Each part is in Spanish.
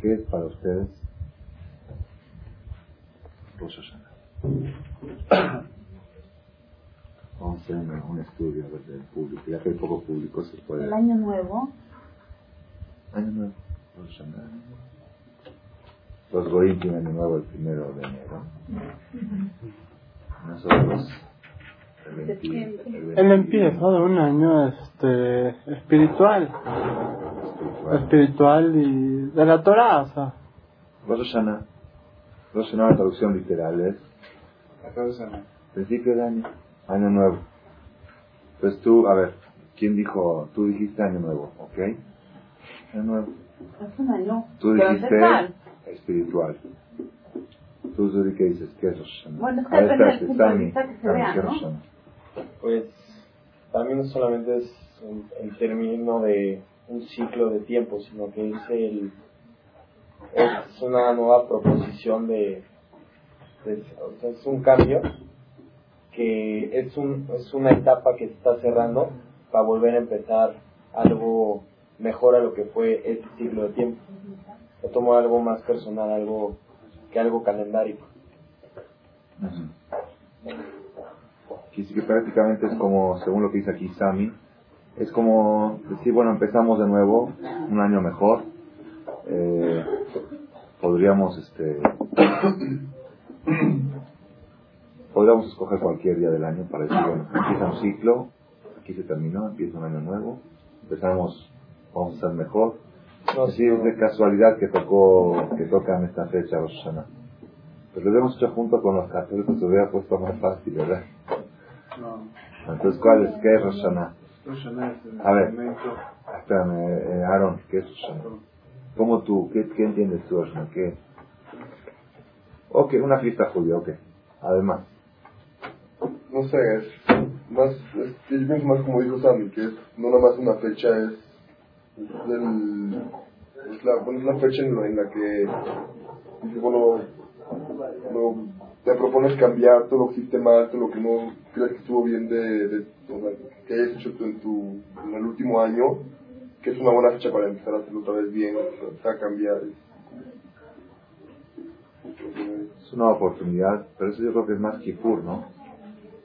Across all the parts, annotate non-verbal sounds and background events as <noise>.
¿Qué es para ustedes Rosh <coughs> Vamos a hacer un, estudio del público. Ya que hay poco público, se puede. El año nuevo. Año nuevo. Rosh Los Goim tienen año nuevo el primero de enero. Nosotros. Él empieza de un año este espiritual. Espiritual y de la Torah, o sea. Rosh Hashanah. Rosh Hashanah, la traducción literal es. Principio de año. Año nuevo. Pues tú, a ver, ¿quién dijo? Tú dijiste año nuevo, ¿ok? Año nuevo. Es un año. Tú dijiste espiritual. Tú, Zuri, ¿qué dices? ¿Qué es Rosh Hashanah? Bueno, es que depende del punto de vista que se vea, ¿no? Pues también no solamente es el término de un ciclo de tiempo, sino que es el es una nueva proposición de, es un cambio que es un es una etapa que se está cerrando para volver a empezar algo mejor a lo que fue este ciclo de tiempo. O tomo algo más personal, algo que algo calendario. Quiere que prácticamente es como, según lo que dice aquí Sami, es como decir, bueno, empezamos de nuevo, un año mejor. Eh, podríamos, este, podríamos escoger cualquier día del año para decir, bueno, empieza un ciclo, aquí se terminó, empieza un año nuevo, empezamos, vamos a ser mejor. No, sí, es de casualidad que tocó, que tocan esta fecha Rosh Pero lo hemos hecho junto con los católicos, se hubiera puesto más fácil, ¿verdad? Entonces, ¿cuál es? ¿Qué es Rosh A ver, espérame, eh, Aaron, ¿qué es Rosh ¿Cómo tú? ¿Qué, qué entiendes tú, ¿Qué? Ok, una fiesta judía, ok. Además. No sé, es más, es, yo pienso más como dijo Sammy, que es no nada más una fecha, es, el, es, la, bueno, es la fecha en la, en la que dice, bueno, no, te propones cambiar todo lo que hiciste mal, todo lo que no crees que estuvo bien de, de, que hayas hecho tú en, tu, en el último año, que es una buena fecha para empezar a hacerlo otra vez bien, empezar a cambiar. Es una oportunidad, pero eso yo creo que es más Kipur, ¿no?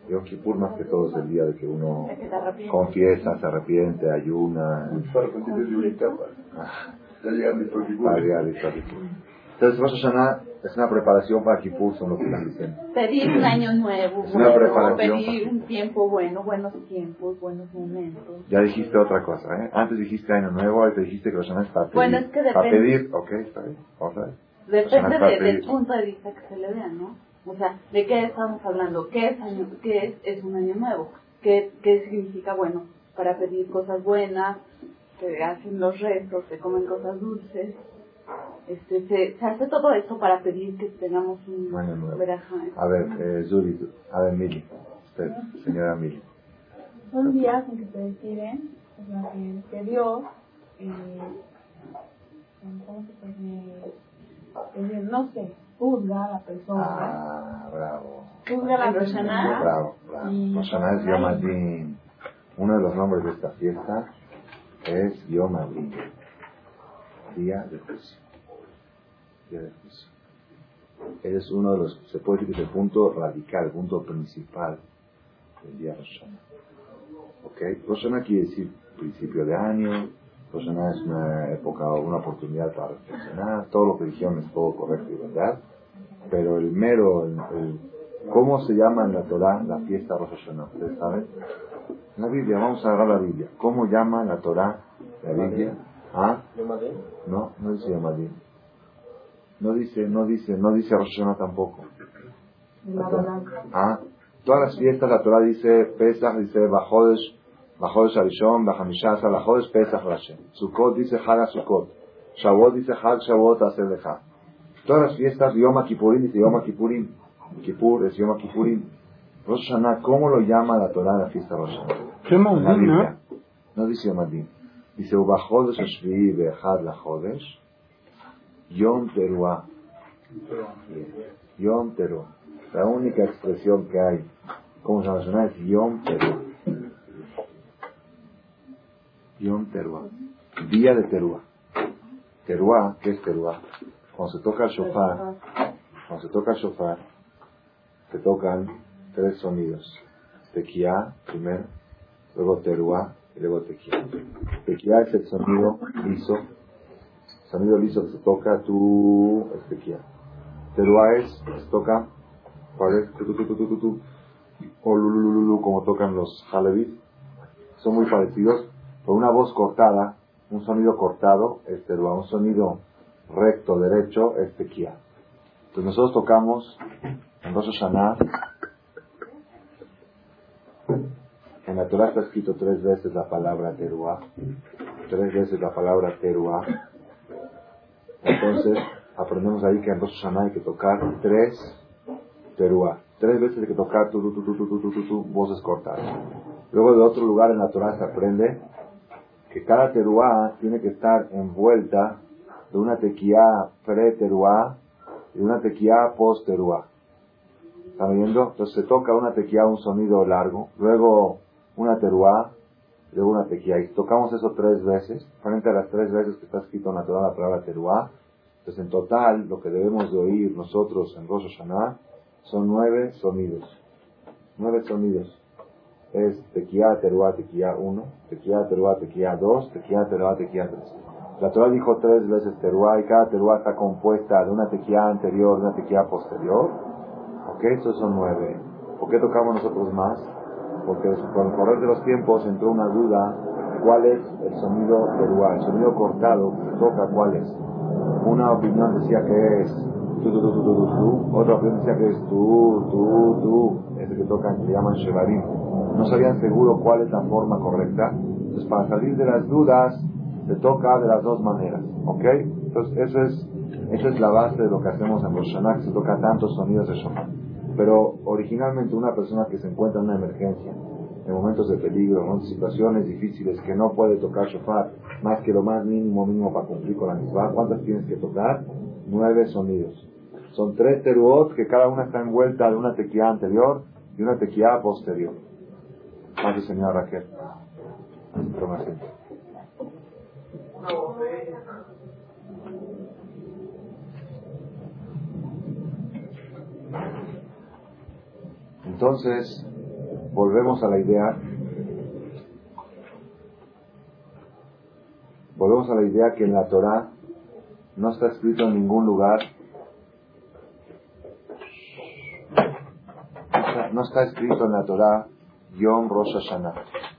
Yo Kipur más que todo es el día de que uno confiesa, se arrepiente, ayuna. Se arrepiente de para ya Kipur. Entonces Rosh Hashanah es una preparación para Kippur, son lo que están diciendo. Pedir un año nuevo, es una preparación pedir un tiempo bueno, buenos tiempos, buenos momentos. Ya dijiste otra cosa, ¿eh? Antes dijiste año nuevo, ahora te dijiste que Rosh Hashanah es para pedir. Bueno, es que depende. Para pedir, ok, está bien, vamos a ver. Depende de, del punto de vista que se le vea, ¿no? O sea, ¿de qué estamos hablando? ¿Qué es, año, qué es, es un año nuevo? ¿Qué, ¿Qué significa, bueno, para pedir cosas buenas? Se hacen los restos, se comen cosas dulces este, se, hace todo esto para pedir que tengamos un bueno, A ver, eh, Zuri, a ver, Mili, usted, señora Mili. Son días en que se deciden, o sea, que, Dios, eh, ¿cómo se puede? no sé, juzga a la persona. Ah, bravo. Juzga a la persona. Bravo, bravo. Roshaná es Yom Adin. Uno de los nombres de esta fiesta es Yom Adin día de juicio. Día de juicio. es uno de los, se puede decir que es el punto radical, el punto principal del día de Rosh ¿Ok? Rosh quiere decir principio de año, Rosh es una época, una oportunidad para reflexionar, todo lo que dijeron es todo correcto y verdad, pero el mero, el, ¿cómo se llama en la Torah la fiesta Rosh Hashanah? ¿Ustedes saben? La Biblia, vamos a agarrar la Biblia. ¿Cómo llama la Torah la Biblia? ¿Ah? No, no dice Yomadín. No dice, no dice, no dice Rosh tampoco. ¿Ah? Todas las fiestas la Torah dice Pesach, dice Bajodesh, Bajodesh Arishon, Bajamishas, Bajodesh Pesach Rashem. Sukkot dice Haga Sukkot. Shavuot dice Hag Shavuot Aselecha. Todas las fiestas, Yom Kippurim dice Yom Kippurim. Kippur es Yom Kippurim. Rosh ¿cómo lo llama la Torah la fiesta Rosh Hashanah? ¿no? No dice Yomadín. Dice, Ubajodesh Ashvi'i Be'echad Lajodesh, Yom Teruah. Yom Teruah. La única expresión que hay, como se llama es Yom Teruah. Yom Teruah. Día de Teruah. Teruá, ¿qué es teruá? Cuando se toca el shofar, cuando se toca el shofar, se tocan tres sonidos. Tequía primero, luego teruá y luego tequía. Tequía es el sonido liso. El sonido liso que se toca, tú, es tequía. Teruá es, se toca, ¿cuál Tu, tu, tu, tu, tu, o lulululu, como tocan los jalebis. Son muy parecidos, por una voz cortada, un sonido cortado es teruá, un sonido recto, derecho es tequía. Entonces nosotros tocamos en Rosh Hashanah En la Torah está escrito tres veces la palabra teruá, tres veces la palabra teruá. Entonces, aprendemos ahí que en Rosh Hashanah hay que tocar tres teruá. Tres veces hay que tocar tu, tu, tu, tu, tu tu tu tu voces cortas. Luego, de otro lugar en la Torah se aprende que cada teruá tiene que estar envuelta de una tequía pre-teruá y una tequía post-teruá. ¿Están viendo? Entonces se toca una tequía, un sonido largo. Luego una teruá, luego una tequía. Y tocamos eso tres veces, frente a las tres veces que está escrito en la Torah la palabra teruá. Entonces en total lo que debemos de oír nosotros en Rosh Hashanah son nueve sonidos. Nueve sonidos. Es tequía, teruá, tequía uno, tequía, teruá, tequía dos, tequía, teruá, tequía tres. La Torah dijo tres veces teruá y cada teruá está compuesta de una tequía anterior, de una tequía posterior. ¿Ok? Estos son nueve. ¿Por qué tocamos nosotros más? Porque con el correr de los tiempos entró una duda cuál es el sonido teruá, el sonido cortado toca cuál es. Una opinión decía que es tu, tu, tu, otra opinión decía que es tu, tu, tu, ese que tocan, que llaman shevarim. No sabían seguro cuál es la forma correcta. Entonces, para salir de las dudas, se toca de las dos maneras, ¿ok? Entonces, eso es, eso es la base de lo que hacemos en Rosh Hashanah, que se toca tantos sonidos de shofar. Pero originalmente una persona que se encuentra en una emergencia, en momentos de peligro, en situaciones difíciles, que no puede tocar shofar más que lo más mínimo mínimo para cumplir con la misma, ¿cuántas tienes que tocar? Nueve sonidos. Son tres teruot que cada una está envuelta de una tequía anterior y una tequía posterior. Gracias, señora Raquel. Toma Entonces, volvemos a la idea, volvemos a la idea que en la Torah no está escrito en ningún lugar, no está escrito en la Torah Yom Rosh Hashanah.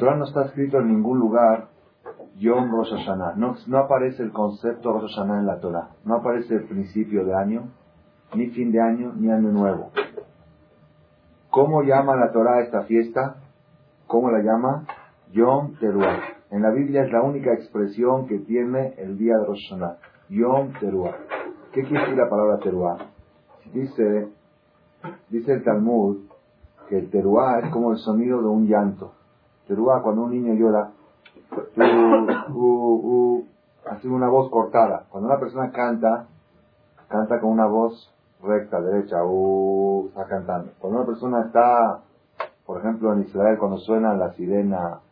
Torah no está escrito en ningún lugar Yom Rosh Hashanah. No, no aparece el concepto Rosh Hashanah en la Torah. No aparece el principio de año, ni fin de año, ni año nuevo. ¿Cómo llama la Torah esta fiesta? ¿Cómo la llama? Yom Teruah. En la Biblia es la única expresión que tiene el día de Rosh Hashanah. Yom Teruah. ¿Qué quiere decir la palabra Teruah? Dice, dice el Talmud que el Teruah es como el sonido de un llanto. Teruah, cuando un niño llora, hace una voz cortada. Cuando una persona canta, canta con una voz recta, derecha, está cantando. Cuando una persona está, por ejemplo, en Israel, cuando suena la sirena,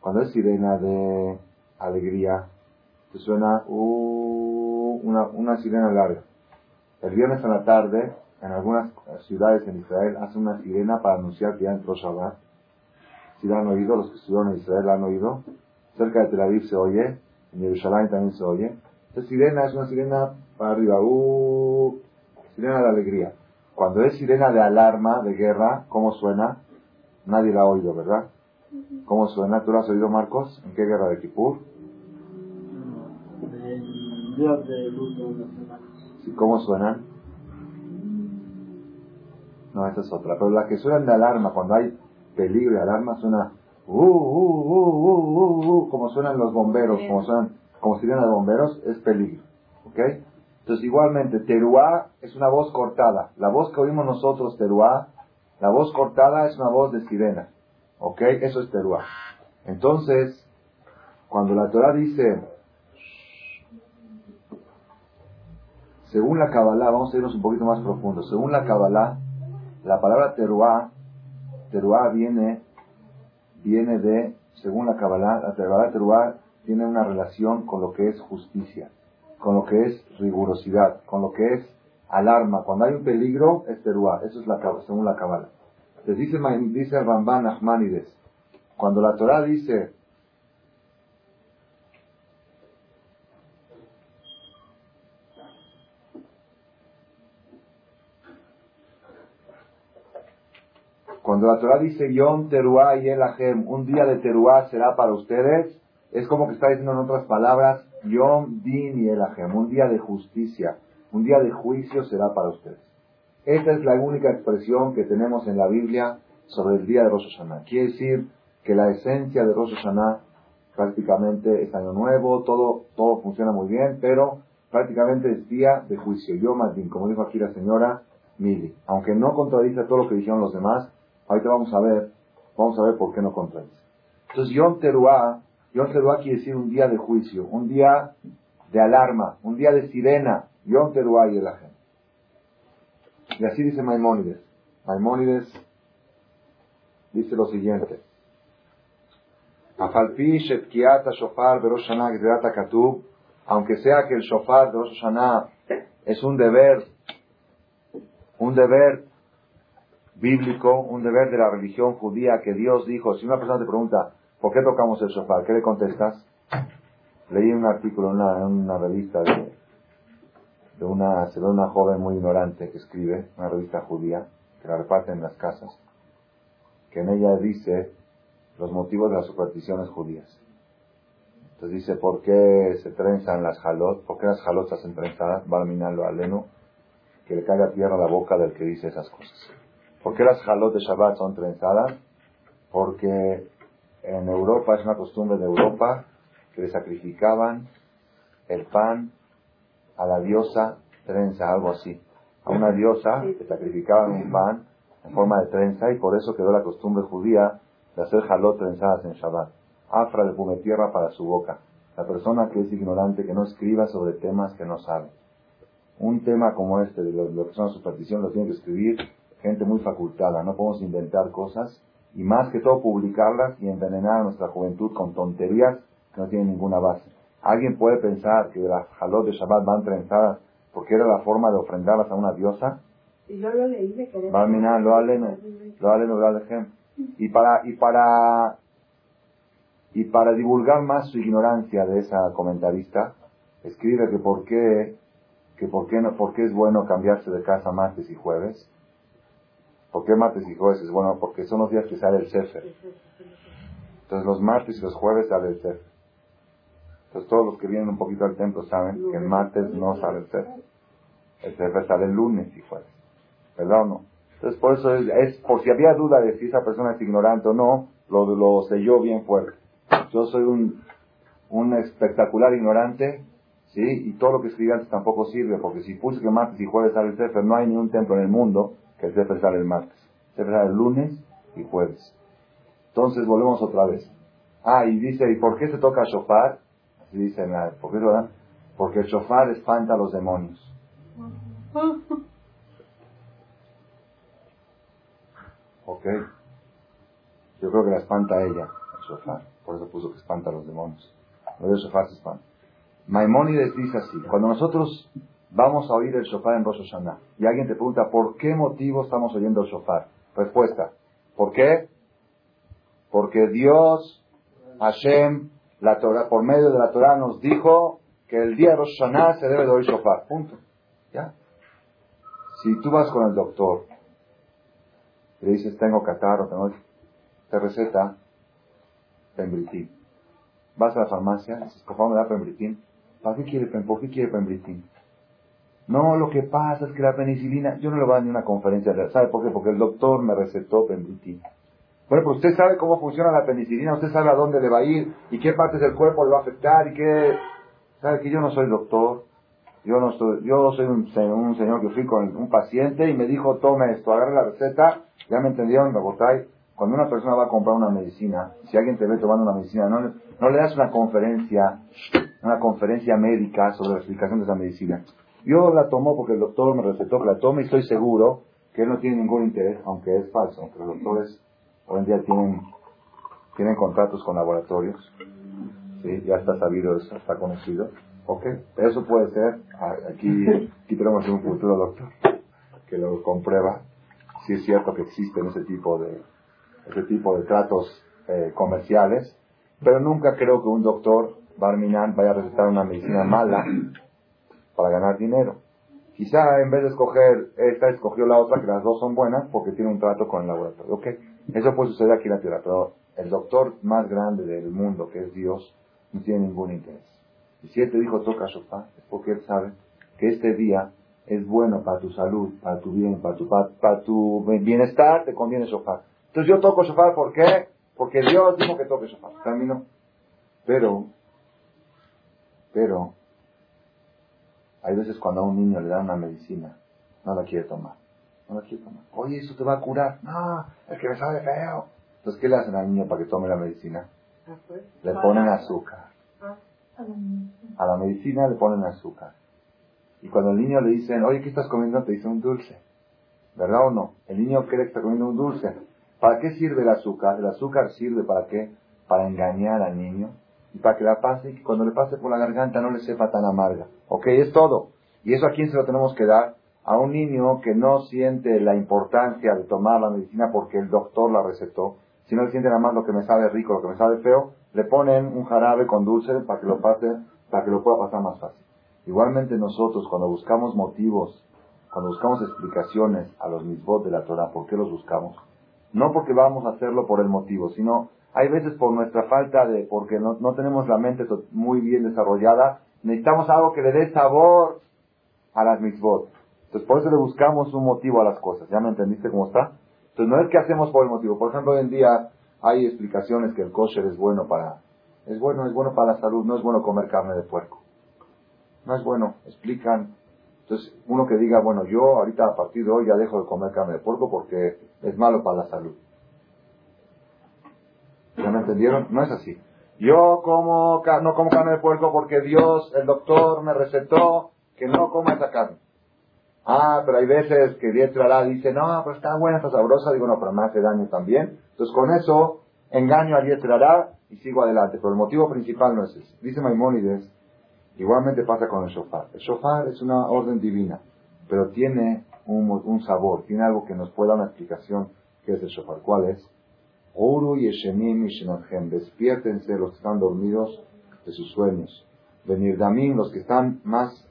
cuando es sirena de alegría, se suena una, una sirena larga. El viernes a la tarde, en algunas ciudades en Israel, hace una sirena para anunciar que ya entró Shabbat. Si la han oído, los que estuvieron en Israel la han oído. Cerca de Tel Aviv se oye, en Jerusalén también se oye. Esta sirena es una sirena para arriba, uh, sirena de alegría. Cuando es sirena de alarma, de guerra, ¿cómo suena? Nadie la ha oído, ¿verdad? ¿Cómo suena? ¿Tú la has oído, Marcos? ¿En qué guerra de Kipur? ¿Sí, ¿Cómo suenan? No, esa es otra. Pero las que suenan de alarma, cuando hay peligro y alarma, suena uh, uh, uh, uh, uh, como suenan los bomberos, como suenan, como sirena de bomberos, es peligro. ¿Ok? Entonces, igualmente, teruá es una voz cortada. La voz que oímos nosotros, teruá, la voz cortada es una voz de sirena. ¿Ok? Eso es teruá. Entonces, cuando la Torah dice, según la Kabbalah, vamos a irnos un poquito más profundo. Según la Kabbalah, la palabra teruá, teruá viene, viene de, según la Kabbalah, la palabra teruá tiene una relación con lo que es justicia, con lo que es rigurosidad, con lo que es alarma. Cuando hay un peligro, es teruá. Eso es la según la Kabbalah. Les dice, dice Ramban Nachmanides, cuando la Torah dice Cuando la Torah dice Yom Teruá y Elahem, un día de Teruá será para ustedes, es como que está diciendo en otras palabras, Yom Din y Elahem, un día de justicia, un día de juicio será para ustedes. Esta es la única expresión que tenemos en la Biblia sobre el día de Rosh Hashanah. Quiere decir que la esencia de Rosh Hashanah prácticamente es año nuevo, todo, todo funciona muy bien, pero prácticamente es día de juicio. Yom Din, como dijo aquí la señora Mili. Aunque no contradice todo lo que dijeron los demás, Ahorita vamos a ver, vamos a ver por qué no contradice. Entonces, Yom Teruah, Yom Teruah quiere decir un día de juicio, un día de alarma, un día de sirena. Yom Teruah y el ajeno. Y así dice Maimónides. Maimónides dice lo siguiente. Aunque sea que el shofar de es un deber, un deber bíblico, un deber de la religión judía que Dios dijo, si una persona te pregunta, ¿por qué tocamos el sofá? ¿Qué le contestas? Leí un artículo en una, revista de, una, se una joven muy ignorante que escribe, una revista judía, que la reparte en las casas, que en ella dice los motivos de las supersticiones judías. Entonces dice, ¿por qué se trenzan las jalot? ¿Por qué las jalot hacen trenzadas? Va a minarlo a Leno, que le caiga tierra a la boca del que dice esas cosas. ¿Por qué las jalot de Shabbat son trenzadas? Porque en Europa es una costumbre de Europa que le sacrificaban el pan a la diosa trenza, algo así. A una diosa le sacrificaban un pan en forma de trenza y por eso quedó la costumbre judía de hacer jalot trenzadas en Shabbat. Afra de tierra para su boca. La persona que es ignorante, que no escriba sobre temas que no sabe. Un tema como este, de lo, que son las supersticiones, lo tiene que escribir gente muy facultada, no podemos inventar cosas y más que todo publicarlas y envenenar a nuestra juventud con tonterías que no tienen ninguna base. ¿Alguien puede pensar que las jalot de Shabbat van trenzadas porque era la forma de ofrendarlas a una diosa? Y yo lo leí, lo Y para, y para, y para divulgar más su ignorancia de esa comentarista, escribe que por qué, que por qué no, por qué es bueno cambiarse de casa martes y jueves, ¿Por qué martes y jueves es bueno? Porque son los días que sale el Sefer. Entonces los martes y los jueves sale el Sefer. Entonces todos los que vienen un poquito al templo saben que el martes no sale el Sefer. El Sefer sale el lunes y jueves. ¿Verdad o no? Entonces por eso es, por si había duda de si esa persona es ignorante o no, lo, lo selló bien fuerte. Yo soy un, un espectacular ignorante, ¿sí? Y todo lo que escribí antes tampoco sirve, porque si puse que martes y jueves sale el Sefer, no hay ni un templo en el mundo que el Sefer sale el martes. se sale el lunes y jueves. Entonces volvemos otra vez. Ah, y dice, ¿y por qué se toca shofar? Así dice ¿por qué lo dan? Porque el shofar espanta a los demonios. Ok. Yo creo que la espanta a ella, el shofar. Por eso puso que espanta a los demonios. el shofar se espanta. Maimónides dice así, cuando nosotros vamos a oír el shofar en Rosh Hashanah. Y alguien te pregunta, ¿por qué motivo estamos oyendo el shofar? Respuesta, ¿por qué? Porque Dios, Hashem, la Torah, por medio de la Torah nos dijo que el día de Rosh Hashanah se debe de oír shofar. Punto. ¿Ya? Si tú vas con el doctor y le dices, tengo catarro, tengo... te receta pembritín. Vas a la farmacia, dices, por favor me da pembritín. ¿Para qué quiere, ¿Por qué quiere pembritín? No, lo que pasa es que la penicilina, yo no le voy a dar ni una conferencia, ¿sabe por qué? Porque el doctor me recetó penicilina. Bueno, pues usted sabe cómo funciona la penicilina, usted sabe a dónde le va a ir y qué partes del cuerpo le va a afectar y qué... ¿Sabe que yo no soy doctor? Yo no soy, yo soy un, un señor que fui con un paciente y me dijo, tome esto, agarre la receta, ya me entendieron, Bogotá, cuando una persona va a comprar una medicina, si alguien te ve tomando una medicina, no, no le das una conferencia, una conferencia médica sobre la explicación de esa medicina. Yo la tomo porque el doctor me recetó que la tome y estoy seguro que él no tiene ningún interés, aunque es falso, aunque los doctores hoy en día tienen, tienen contratos con laboratorios. ¿sí? Ya está sabido eso, está conocido. Ok, eso puede ser, aquí, <laughs> aquí tenemos un futuro doctor que lo comprueba, si es cierto que existen ese tipo de, ese tipo de tratos eh, comerciales, pero nunca creo que un doctor Barminan vaya a recetar una medicina mala para ganar dinero. Quizá en vez de escoger esta, escogió la otra, que las dos son buenas porque tiene un trato con el laboratorio. Ok, eso puede suceder aquí en la tierra, pero el doctor más grande del mundo, que es Dios, no tiene ningún interés. Y si él te dijo toca shofar, es porque él sabe que este día es bueno para tu salud, para tu bien, para tu, para, tu bienestar, te conviene shofar. Entonces yo toco shofar, ¿por qué? Porque Dios dijo que toque shofar. Termino. Pero, pero, hay veces cuando a un niño le dan una medicina, no la quiere tomar. No la quiere tomar. Oye, eso te va a curar. No, es que me sabe feo. Entonces, ¿qué le hacen al niño para que tome la medicina? Ah, pues. Le ponen azúcar. Ah. A la medicina le ponen azúcar. Y cuando el niño le dicen, oye, ¿qué estás comiendo? Te dice un dulce. ¿Verdad o no? El niño cree que está comiendo un dulce. ¿Para qué sirve el azúcar? El azúcar sirve para qué? Para engañar al niño y para que la pase que cuando le pase por la garganta no le sepa tan amarga. ¿Ok? Es todo. ¿Y eso a quién se lo tenemos que dar? A un niño que no siente la importancia de tomar la medicina porque el doctor la recetó, si no le siente nada más lo que me sabe rico, lo que me sabe feo, le ponen un jarabe con dulce para que lo pase, para que lo pueda pasar más fácil. Igualmente nosotros cuando buscamos motivos, cuando buscamos explicaciones a los misbot de la Torah, ¿por qué los buscamos? No porque vamos a hacerlo por el motivo, sino hay veces por nuestra falta de, porque no, no tenemos la mente muy bien desarrollada, necesitamos algo que le dé sabor a las mitzvot. Entonces por eso le buscamos un motivo a las cosas. ¿Ya me entendiste cómo está? Entonces no es que hacemos por el motivo. Por ejemplo, hoy en día hay explicaciones que el kosher es bueno para, es bueno, es bueno para la salud, no es bueno comer carne de puerco. No es bueno, explican. Entonces, uno que diga, bueno, yo ahorita a partir de hoy ya dejo de comer carne de puerco porque es malo para la salud. ¿Ya me entendieron? No es así. Yo como, no como carne de puerco porque Dios, el doctor, me recetó que no coma esa carne. Ah, pero hay veces que Diestra dice, no, pero está buena, está sabrosa. Digo, no, pero me hace daño también. Entonces con eso engaño a Diestra y sigo adelante. Pero el motivo principal no es ese. Dice Maimónides, igualmente pasa con el shofar. El shofar es una orden divina, pero tiene un, sabor, tiene algo que nos puede dar una explicación qué es el shofar. ¿Cuál es? Oru Yeshenim despiértense los que están dormidos de sus sueños. Venir Damim, los que están más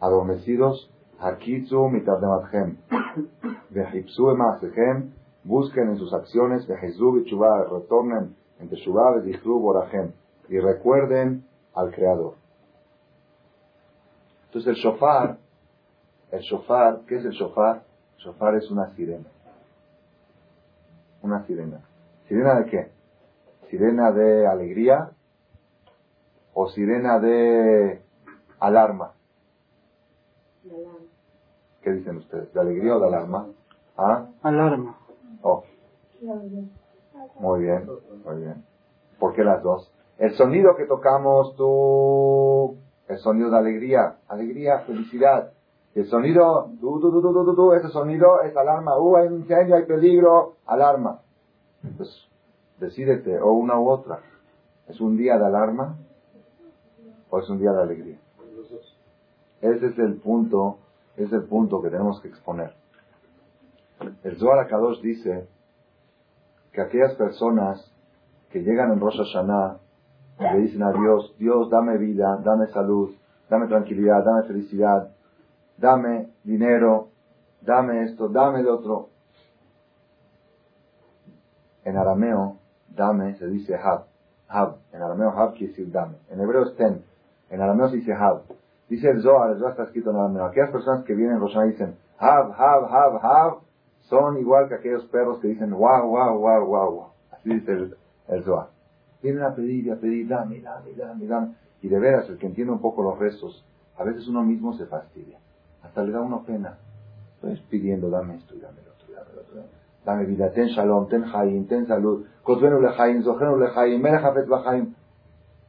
adormecidos, Hakitzu mitadnematchem. Vejipsu emasechem, busquen en sus acciones, Vejezu bichubá, retornen en Teshuvah, Vejichlu borahem, y recuerden al Creador. Entonces el shofar, el shofar, ¿qué es el shofar? Shofar es una sirena. Una sirena. ¿Sirena de qué? ¿Sirena de alegría o sirena de alarma? ¿Qué dicen ustedes? ¿De alegría o de alarma? ¿Ah? Alarma. Oh. Muy bien, muy bien. ¿Por qué las dos? El sonido que tocamos tú, el sonido de alegría, alegría, felicidad. El sonido, tú, tú, tú, tú, tú, tú, ese sonido es alarma. Uh, hay un incendio, hay peligro, alarma. Pues decídete, o una u otra. ¿Es un día de alarma o es un día de alegría? Ese es el punto, es el punto que tenemos que exponer. El Zohar Akadosh dice que aquellas personas que llegan en Rosh Hashanah y le dicen a Dios, Dios, dame vida, dame salud, dame tranquilidad, dame felicidad, dame dinero, dame esto, dame lo otro. En arameo, dame se dice hab. Hab. En arameo hab quiere decir dame. En hebreo es ten. En arameo se dice hab. Dice el Zohar, el Zohar está escrito en arameo. Aquellas personas que vienen en Roshan dicen hab, hab, hab, hab, son igual que aquellos perros que dicen wow, wow, wow, wow, wow. Así dice el, el Zohar. Vienen a pedir y a pedir, dame, dame, dame, dame. Y de veras, el que entiende un poco los restos, a veces uno mismo se fastidia. Hasta le da una pena. Estoy pidiendo, dame esto y dame lo otro, dame lo otro dame vida, ten shalom, ten haim, ten salud, kotvenu lehaim, zohenu lehaim, merejafet bahaim.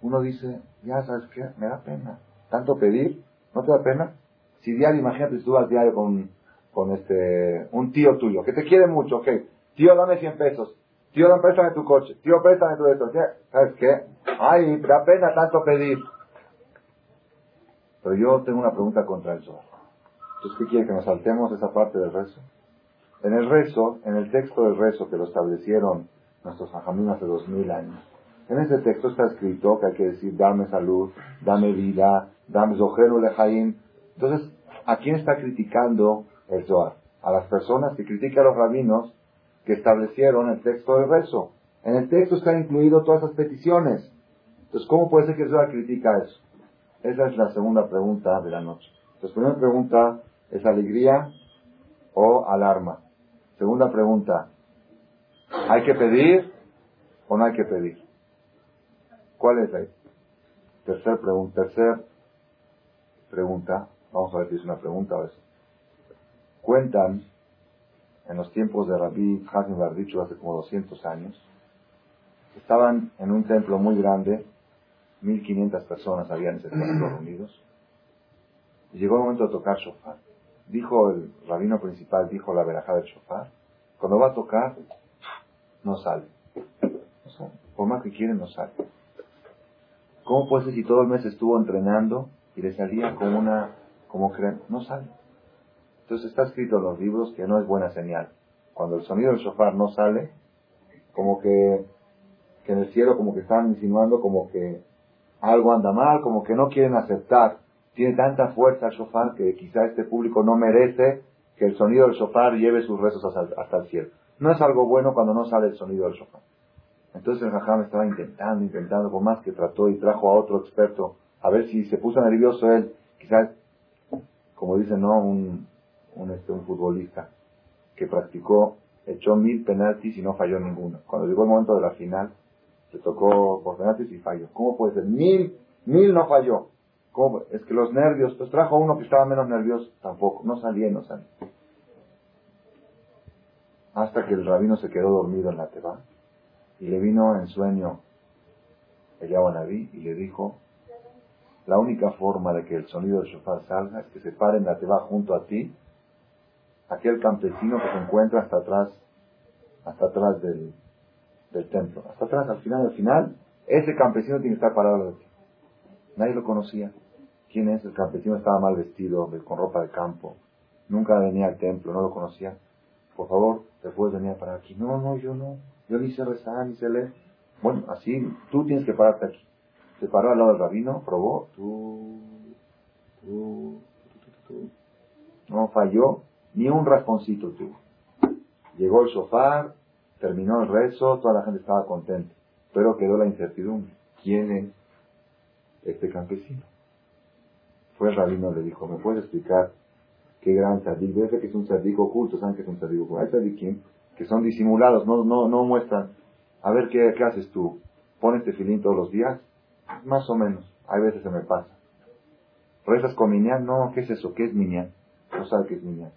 Uno dice, ya sabes qué, me da pena. Tanto pedir, ¿no te da pena? Si diario, imagínate, si tú vas diario con, con este, un tío tuyo, que te quiere mucho, ok, tío, dame 100 pesos, tío, dame, préstame tu coche, tío, préstame tu esto, ¿sabes qué? Ay, da pena tanto pedir. Pero yo tengo una pregunta contra el Zohar. Entonces, ¿qué quiere que nos saltemos esa parte del rezo? En el rezo, en el texto del rezo que lo establecieron nuestros ajamín hace dos mil años, en ese texto está escrito que hay que decir, dame salud, dame vida, dame zohenu lejaim. Entonces, ¿a quién está criticando el Zohar? A las personas que critican a los rabinos que establecieron el texto del rezo. En el texto están incluidas todas esas peticiones. Entonces, ¿cómo puede ser que el Zohar critica eso? Esa es la segunda pregunta de la noche. Entonces, primera pregunta es alegría o alarma. Segunda pregunta, ¿hay que pedir o no hay que pedir? ¿Cuál es la tercer pregunta? Tercer pregunta, vamos a ver si es una pregunta o es. Cuentan en los tiempos de Rabbi Hazim Bardicho hace como 200 años, estaban en un templo muy grande 1500 personas habían en ese templo reunidos. Y llegó el momento de tocar shofar. Dijo el rabino principal, dijo la verajá del shofar, cuando va a tocar, no sale. Por más que quiere, no sale. ¿Cómo puede ser si todo el mes estuvo entrenando y le salía como una, como creen? No sale. Entonces está escrito en los libros que no es buena señal. Cuando el sonido del shofar no sale, como que, que en el cielo como que están insinuando como que algo anda mal, como que no quieren aceptar. Tiene tanta fuerza el shofar que quizá este público no merece que el sonido del shofar lleve sus rezos hasta, el cielo. No es algo bueno cuando no sale el sonido del shofar. Entonces el Jajam estaba intentando, intentando, por más que trató y trajo a otro experto, a ver si se puso nervioso él, quizás, como dice, ¿no? Un, un, este, un futbolista que practicó, echó mil penaltis y no falló ninguno. Cuando llegó el momento de la final, le tocó por penaltis y falló. ¿Cómo puede ser? Mil, mil no falló. Es que los nervios, pues trajo uno que estaba menos nervioso, tampoco, no salía, no salía. Hasta que el rabino se quedó dormido en la teba y le vino en sueño el Naví y le dijo, la única forma de que el sonido del shofar salga es que se pare en la teba junto a ti aquel campesino que se encuentra hasta atrás, hasta atrás del, del templo. Hasta atrás, al final, al final, ese campesino tiene que estar parado. Nadie lo conocía. ¿Quién es? El campesino estaba mal vestido, con ropa de campo. Nunca venía al templo, no lo conocía. Por favor, te puedes venir para aquí. No, no, yo no. Yo ni sé rezar, ni sé leer. Bueno, así, tú tienes que pararte aquí. Se paró al lado del rabino, probó, tú, tú, tú, No falló, ni un rasponcito tuvo. Llegó el sofá, Terminó el rezo, toda la gente estaba contenta, pero quedó la incertidumbre. ¿Quién es este campesino? Fue el rabino, le dijo, ¿me puedes explicar qué gran tzadik? Debe que es un tzadik oculto, ¿saben que es un tzadik oculto? Hay tzadikim que son disimulados, no, no, no muestran. A ver, ¿qué, ¿qué haces tú? ¿Pones tefilín todos los días? Más o menos. Hay veces se me pasa. ¿Rezas con miñán? No, ¿qué es eso? ¿Qué es miñán? No sabe qué es miñán.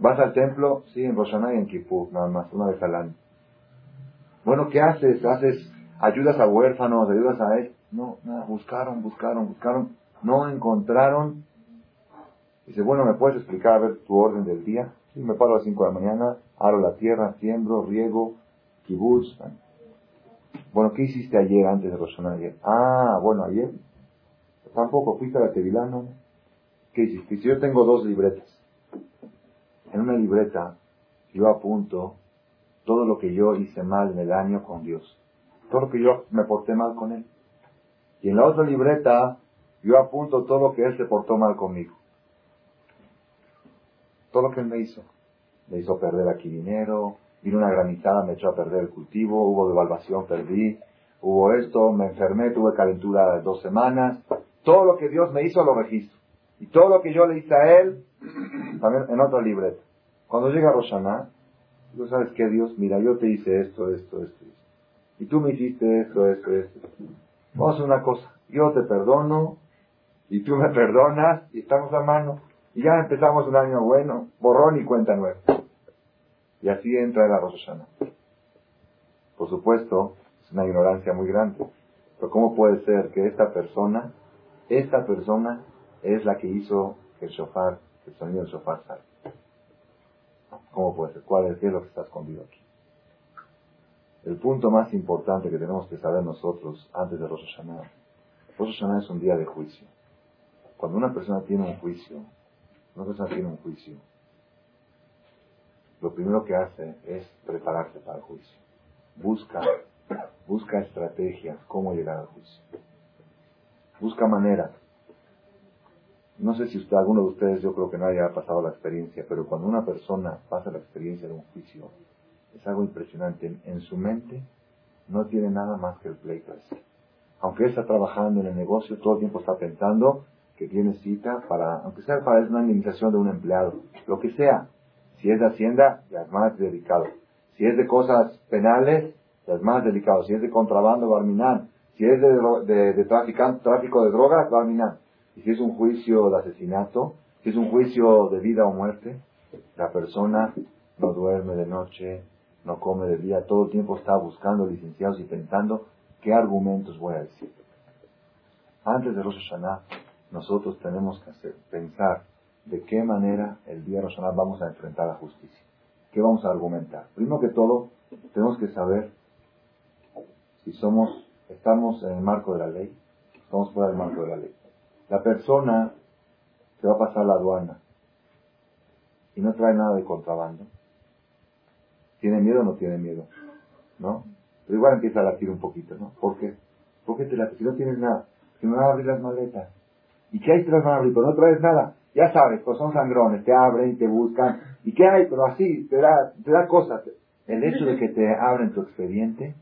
¿Vas al templo? Sí, en Roshaná y en Kippur, nada más, una vez al año. Bueno, ¿qué haces? ¿Haces, ayudas a huérfanos, ayudas a él? No, nada, buscaron, buscaron, buscaron, no encontraron. Dice, bueno, ¿me puedes explicar a ver tu orden del día? Sí, me paro a las 5 de la mañana, aro la tierra, siembro, riego, kibutz. Bueno, ¿qué hiciste ayer antes de Roshaná ayer? Ah, bueno, ayer tampoco fuiste a la Tevilano. ¿Qué hiciste? Si yo tengo dos libretas en una libreta yo apunto todo lo que yo hice mal en el año con Dios. Todo lo que yo me porté mal con Él. Y en la otra libreta yo apunto todo lo que Él se portó mal conmigo. Todo lo que Él me hizo. Me hizo perder aquí dinero, vino una granizada, me echó a perder el cultivo, hubo devaluación, perdí, hubo esto, me enfermé, tuve calentura dos semanas. Todo lo que Dios me hizo lo registro. Y todo lo que yo le hice a Él, también en otra libreta. Cuando llega Roshaná, tú sabes que Dios, mira, yo te hice esto, esto, esto, esto. Y tú me hiciste esto, esto, esto. Vamos a hacer una cosa. Yo te perdono y tú me perdonas y estamos a mano. Y ya empezamos un año bueno, borrón y cuenta nueva. Y así entra la Roshaná. Por supuesto, es una ignorancia muy grande. Pero ¿cómo puede ser que esta persona, esta persona es la que hizo que el shofar, el sonido del shofar sale. ¿Cómo puede ser? ¿Cuál es, ¿Qué es lo que está escondido aquí? El punto más importante que tenemos que saber nosotros antes de Rosh Hashanah. Rosh Hashanah es un día de juicio. Cuando una persona tiene un juicio, una persona tiene un juicio, lo primero que hace es prepararse para el juicio. Busca, busca estrategias, cómo llegar al juicio. Busca maneras. No sé si usted, alguno de ustedes, yo creo que nadie ha pasado la experiencia, pero cuando una persona pasa la experiencia de un juicio, es algo impresionante. En, su mente no tiene nada más que el pleito Aunque él está trabajando en el negocio, todo el tiempo está pensando que tiene cita para, aunque sea para una indemnización de un empleado, lo que sea. Si es de Hacienda, ya es más delicado. Si es de cosas penales, ya es más delicado. Si es de contrabando, Barminan. Si es de, de, tráfico de drogas, Barminan. Y si es un juicio de asesinato, si es un juicio de vida o muerte, la persona no duerme de noche, no come de día, todo el tiempo está buscando licenciados y pensando qué argumentos voy a decir. Antes de Rosh Hashanah, nosotros tenemos que hacer, pensar de qué manera el día de vamos a enfrentar la justicia. ¿Qué vamos a argumentar? Primero que todo, tenemos que saber si somos, estamos en el marco de la ley, estamos fuera del marco de la ley. La persona que va a pasar la aduana y no trae nada de contrabando, ¿tiene miedo o no tiene miedo? ¿No? Pero igual empieza a latir un poquito, ¿no? ¿Por qué? ¿Por qué te late? Si no tienes nada, si me van a abrir las maletas. ¿Y qué hay si las van no traes nada. Ya sabes, pues son sangrones, te abren, te buscan. ¿Y qué hay? Pero así, te da, te da cosas. El hecho de que te abren tu expediente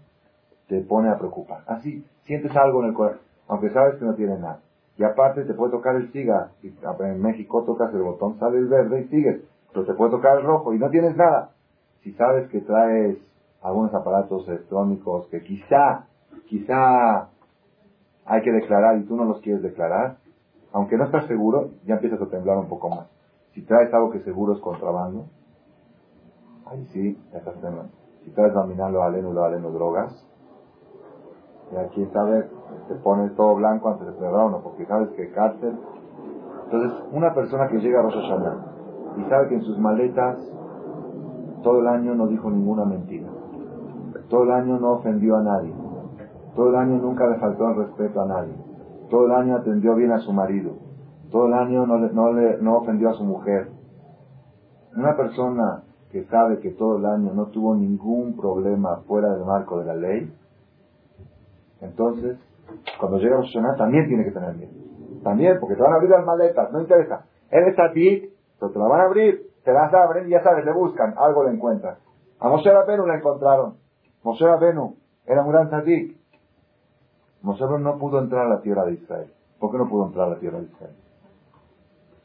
te pone a preocupar. Así, sientes algo en el corazón, aunque sabes que no tiene nada. Y aparte te puede tocar el SIGA. En México tocas el botón, sale el verde y sigues. Pero te puede tocar el rojo y no tienes nada. Si sabes que traes algunos aparatos electrónicos que quizá, quizá hay que declarar y tú no los quieres declarar, aunque no estás seguro, ya empiezas a temblar un poco más. Si traes algo que seguro es contrabando, ahí sí, ya estás temblando. Si traes dominando aleno, lo aleno drogas, y aquí sabes, te pones todo blanco antes de celebrar uno, porque sabes que cárcel. Entonces, una persona que llega a Rosh Hashanah y sabe que en sus maletas todo el año no dijo ninguna mentira, todo el año no ofendió a nadie, todo el año nunca le faltó el respeto a nadie, todo el año atendió bien a su marido. Todo el año no, no, le, no ofendió a su mujer. Una persona que sabe que todo el año no tuvo ningún problema fuera del marco de la ley, entonces, cuando llega a Rosh también tiene que tener miedo. También, porque te van a abrir las maletas, no interesa. Él está ti, pero te la van a abrir, te las abren y ya sabes, le buscan, algo le encuentran. A Moshe Rabenu la encontraron. Moshe Rabenu era un gran tzadik. Moshe no pudo entrar a la tierra de Israel. ¿Por qué no pudo entrar a la tierra de Israel?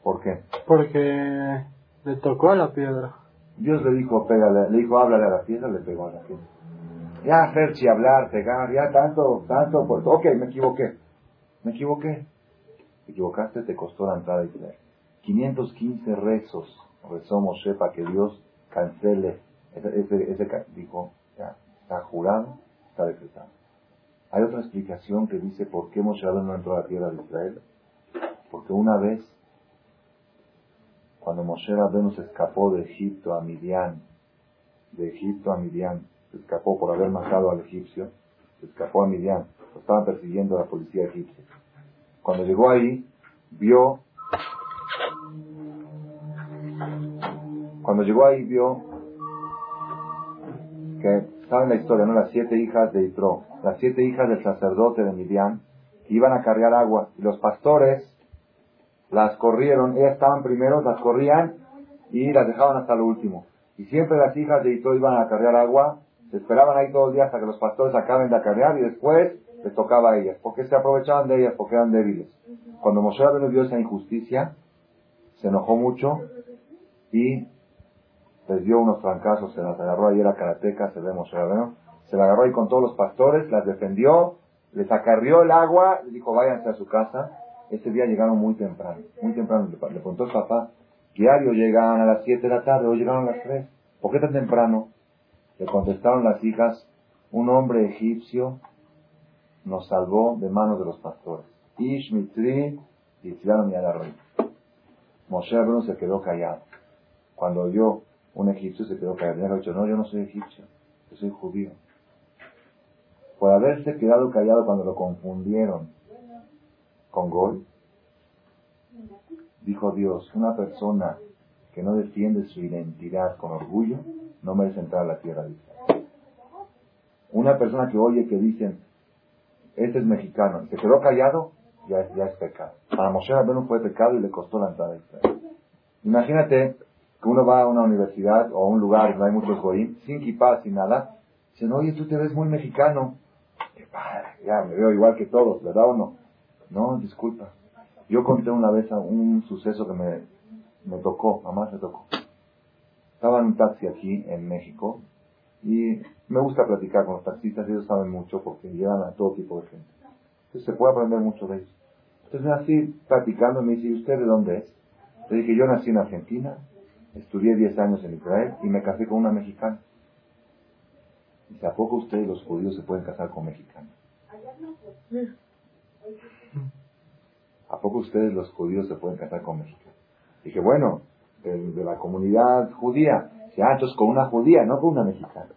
¿Por qué? Porque le tocó a la piedra. Dios le dijo, pégale, le dijo, háblale a la piedra, le pegó a la piedra. Ya, Ferchi, hablar, pegar, ya tanto, tanto, pues, ok, me equivoqué. Me equivoqué. Te equivocaste, te costó la entrada a Israel. 515 rezos rezó Moshe para que Dios cancele ese, ese, ese dijo, ya, está jurado, está decretado. Hay otra explicación que dice por qué Moshe no entró a la tierra de Israel. Porque una vez, cuando Moshe Rabbeinu se escapó de Egipto a Midian, de Egipto a Midian, se escapó por haber matado al egipcio, se escapó a Midian, lo estaban persiguiendo la policía egipcia. Cuando llegó ahí, vio, cuando llegó ahí vio que saben la historia, ¿no? Las siete hijas de Itro, las siete hijas del sacerdote de Midian, que iban a cargar agua. Y los pastores las corrieron, ellas estaban primero, las corrían y las dejaban hasta lo último. Y siempre las hijas de Itro iban a cargar agua, se esperaban ahí todo el día hasta que los pastores acaben de acarrear y después les tocaba a ellas, porque se aprovechaban de ellas, porque eran débiles. Cuando Moshe vio esa injusticia, se enojó mucho y les dio unos trancazos, se las agarró ahí, era karateca, se ve Moshe se la agarró ahí con todos los pastores, las defendió, les acarrió el agua, le dijo váyanse a su casa. Ese día llegaron muy temprano, muy temprano. Le, preguntó el papá, diario llegan a las 7 de la tarde, hoy llegaron a las 3. ¿Por qué tan temprano? Le contestaron las hijas, un hombre egipcio nos salvó de manos de los pastores. Ish mitri y Moshe Rabbeinu se quedó callado. Cuando oyó un egipcio se quedó callado. Le dicho, no, yo no soy egipcio, yo soy judío. Por haberse quedado callado cuando lo confundieron con Gol, dijo Dios, una persona que no defiende su identidad con orgullo no merece entrar a la tierra de Israel. Una persona que oye que dicen, este es mexicano, y se quedó callado, ya, ya es pecado. Para Moshe Rabbeinu fue pecado y le costó la entrada a Israel. Imagínate que uno va a una universidad o a un lugar donde hay muchos goyim, sin kipá, sin nada, dicen, oye, tú te ves muy mexicano. Padre, ya me veo igual que todos, ¿verdad o no? No, disculpa. Yo conté una vez un suceso que me, me tocó, mamá se tocó. Estaba en un taxi aquí en México y me gusta platicar con los taxistas, ellos saben mucho porque llevan a todo tipo de gente. Entonces se puede aprender mucho de ellos. Entonces así platicando me dice, ¿y usted de dónde es? Le dije, yo nací en Argentina, estudié 10 años en Israel y me casé con una mexicana. Dice, ¿a poco ustedes los judíos se pueden casar con mexicanos? ¿A poco ustedes los judíos se pueden casar con mexicanos? Dije, bueno, de, la comunidad judía. Dice, ah, entonces con una judía, no con una mexicana.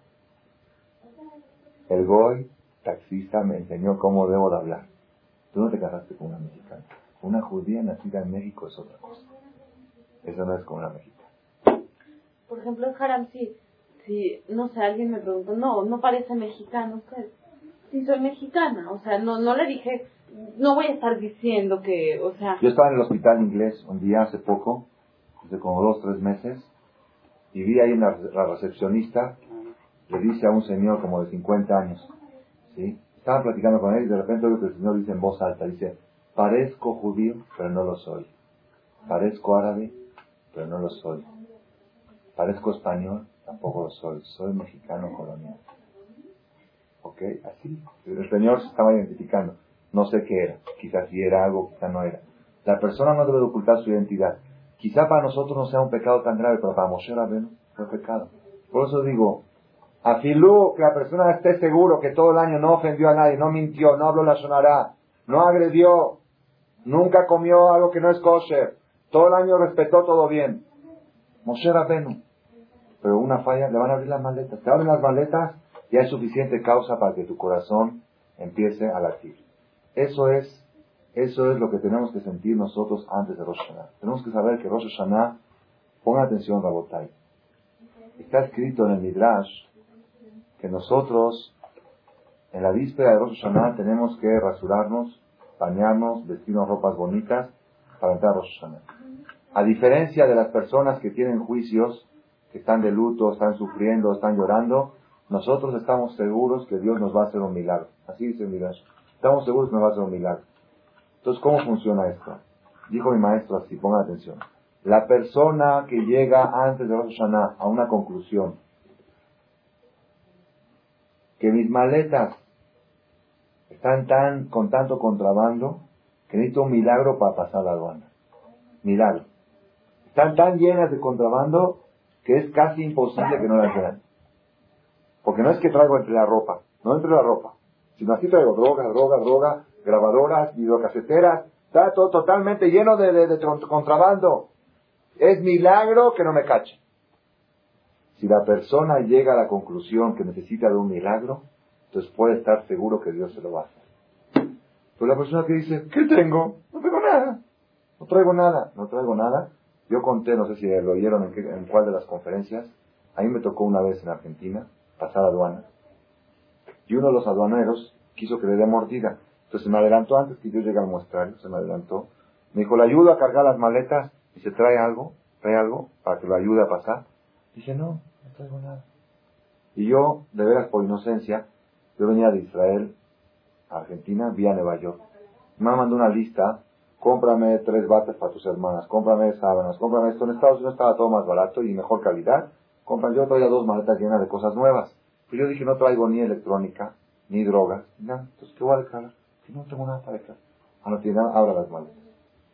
El goy, taxista, me enseñó cómo debo de hablar. Tú no te casaste con una mexicana. Una judía nacida en México es otra cosa. Eso no es con una mexicana. Por ejemplo, en Haram, sí. Si, no sé, alguien me preguntó, no, no parece mexicano usted. Sí, soy mexicana. O sea, no, no le dije, no voy a estar diciendo que, o sea... Yo estaba en el hospital inglés un día hace poco, hace como dos, tres meses, y vi ahí la, la recepcionista, le dice a un señor como de 50 años, ¿sí? Estaba platicando con él y de repente lo que el señor dice en voz alta, dice, parezco judío, pero no lo soy. Parezco árabe, pero no lo soy. Parezco español, tampoco lo soy. Soy mexicano colonial. ¿Ok? Así. El señor se estaba identificando. No sé qué era. Quizás sí era algo, quizás no era. La persona no debe ocultar su identidad. Quizá para nosotros no sea un pecado tan grave, pero para Moshe Rabbeinu fue pecado. Por eso digo, afilú que la persona esté seguro que todo el año no ofendió a nadie, no mintió, no habló la sonará, no agredió, nunca comió algo que no es kosher, todo el año respetó todo bien. Moshe Rabbeinu. Pero una falla, le van a abrir las maletas. Te abren las maletas y hay suficiente causa para que tu corazón empiece a latir. Eso es, eso es lo que tenemos que sentir nosotros antes de Rosh Hashanah. Tenemos que saber que Rosh Hashanah, pongan atención Rabotai, está escrito en el Midrash que nosotros en la víspera de Rosh Hashanah tenemos que rasurarnos, bañarnos, vestirnos ropas bonitas para entrar a Rosh Hashanah. A diferencia de las personas que tienen juicios, que están de luto, están sufriendo, están llorando, nosotros estamos seguros que Dios nos va a hacer un milagro. Así dice el. Estamos seguros que nos va a hacer un milagro. Entonces, ¿cómo funciona esto? Dijo mi maestro así, pongan atención. La persona que llega antes de Rosh Hashanah a una conclusión, que mis maletas están tan, con tanto contrabando, que necesito un milagro para pasar la aduana. Milagro. Están tan llenas de contrabando que es casi imposible que no las vean. Porque no es que traigo entre la ropa, no entre la ropa, sino así traigo droga, droga, droga, grabadoras, videocaseteras, está todo totalmente lleno de, contrabando. Es milagro que no me cache. Si la persona llega a la conclusión que necesita de un milagro, entonces puede estar seguro que Dios se lo va a hacer. Pero la persona que dice, ¿qué tengo? No tengo nada. No traigo nada. No traigo nada. Yo conté, no sé si lo oyeron en, cuál de las conferencias, a mí me tocó una vez en Argentina pasar aduana. Y uno de los aduaneros quiso que le dé mordida. Entonces me adelantó antes que yo llegue al muestrario, se me adelantó. Me dijo, ¿le ayudo a cargar las maletas? Y se trae algo, trae algo para que lo ayude a pasar. Dije, no, no traigo nada. Y yo, de veras por inocencia, yo venía de Israel a Argentina, vía Nueva York. Me mandó una lista cómprame tres bates para tus hermanas, cómprame sábanas, cómprame esto. En Estados Unidos estaba todo más barato y mejor calidad. Compra, yo traía dos maletas llenas de cosas nuevas. Y yo dije, no traigo ni electrónica, ni drogas, nada. Entonces, ¿qué voy a declarar? Que no tengo nada para declarar. Ah, no tiene nada, abra las maletas.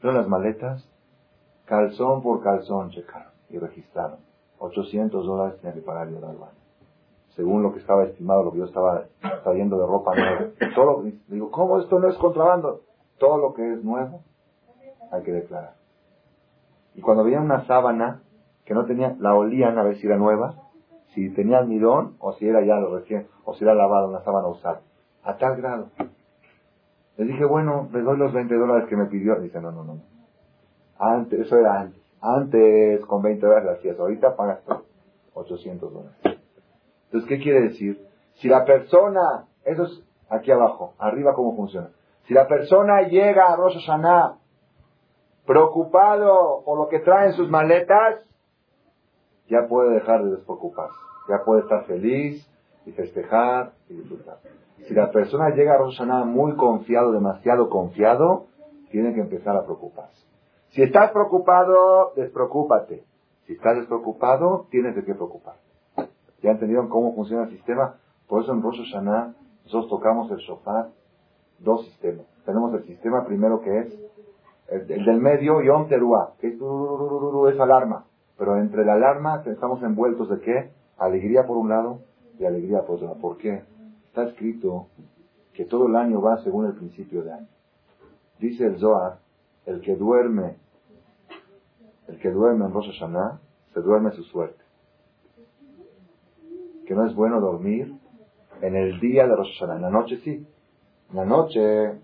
Pero las maletas, calzón por calzón checaron y registraron. 800 dólares tenía que pagar yo la aduana. Según lo que estaba estimado, lo que yo estaba trayendo de ropa nueva. Todo, digo, ¿cómo esto no es contrabando? Todo lo que es nuevo hay que declarar. Y cuando veían una sábana que no tenía, la olían a ver si era nueva, si tenía almidón o si era ya lo recién, o si era lavada una sábana usada. A tal grado. Le dije, bueno, le doy los 20 dólares que me pidió. Dice, no, no, no. Antes, eso era antes. Antes con 20 dólares lo hacías. Ahorita pagas 800 dólares. Entonces, ¿qué quiere decir? Si la persona, eso es aquí abajo, arriba cómo funciona. Si la persona llega a Rosh preocupado por lo que trae en sus maletas, ya puede dejar de despreocuparse. Ya puede estar feliz y festejar y disfrutar. Si la persona llega a Rosh Hashanah muy confiado, demasiado confiado, tiene que empezar a preocuparse. Si estás preocupado, despreocúpate. Si estás despreocupado, tienes de qué preocupar. ¿Ya entendieron cómo funciona el sistema? Por eso en Rosh Hashanah nosotros tocamos el shofar, dos sistemas. Tenemos el sistema primero que es el, del medio, Yom Teruah, que es, alarma. Pero entre la alarma estamos envueltos de qué? Alegría por un lado y alegría por otro. ¿Por qué? Está escrito que todo el año va según el principio de año. Dice el Zohar, el que duerme, el que duerme en Rosh Hashanah, se duerme su suerte. Que no es bueno dormir en el día de Rosh. En la noche sí. En la noche,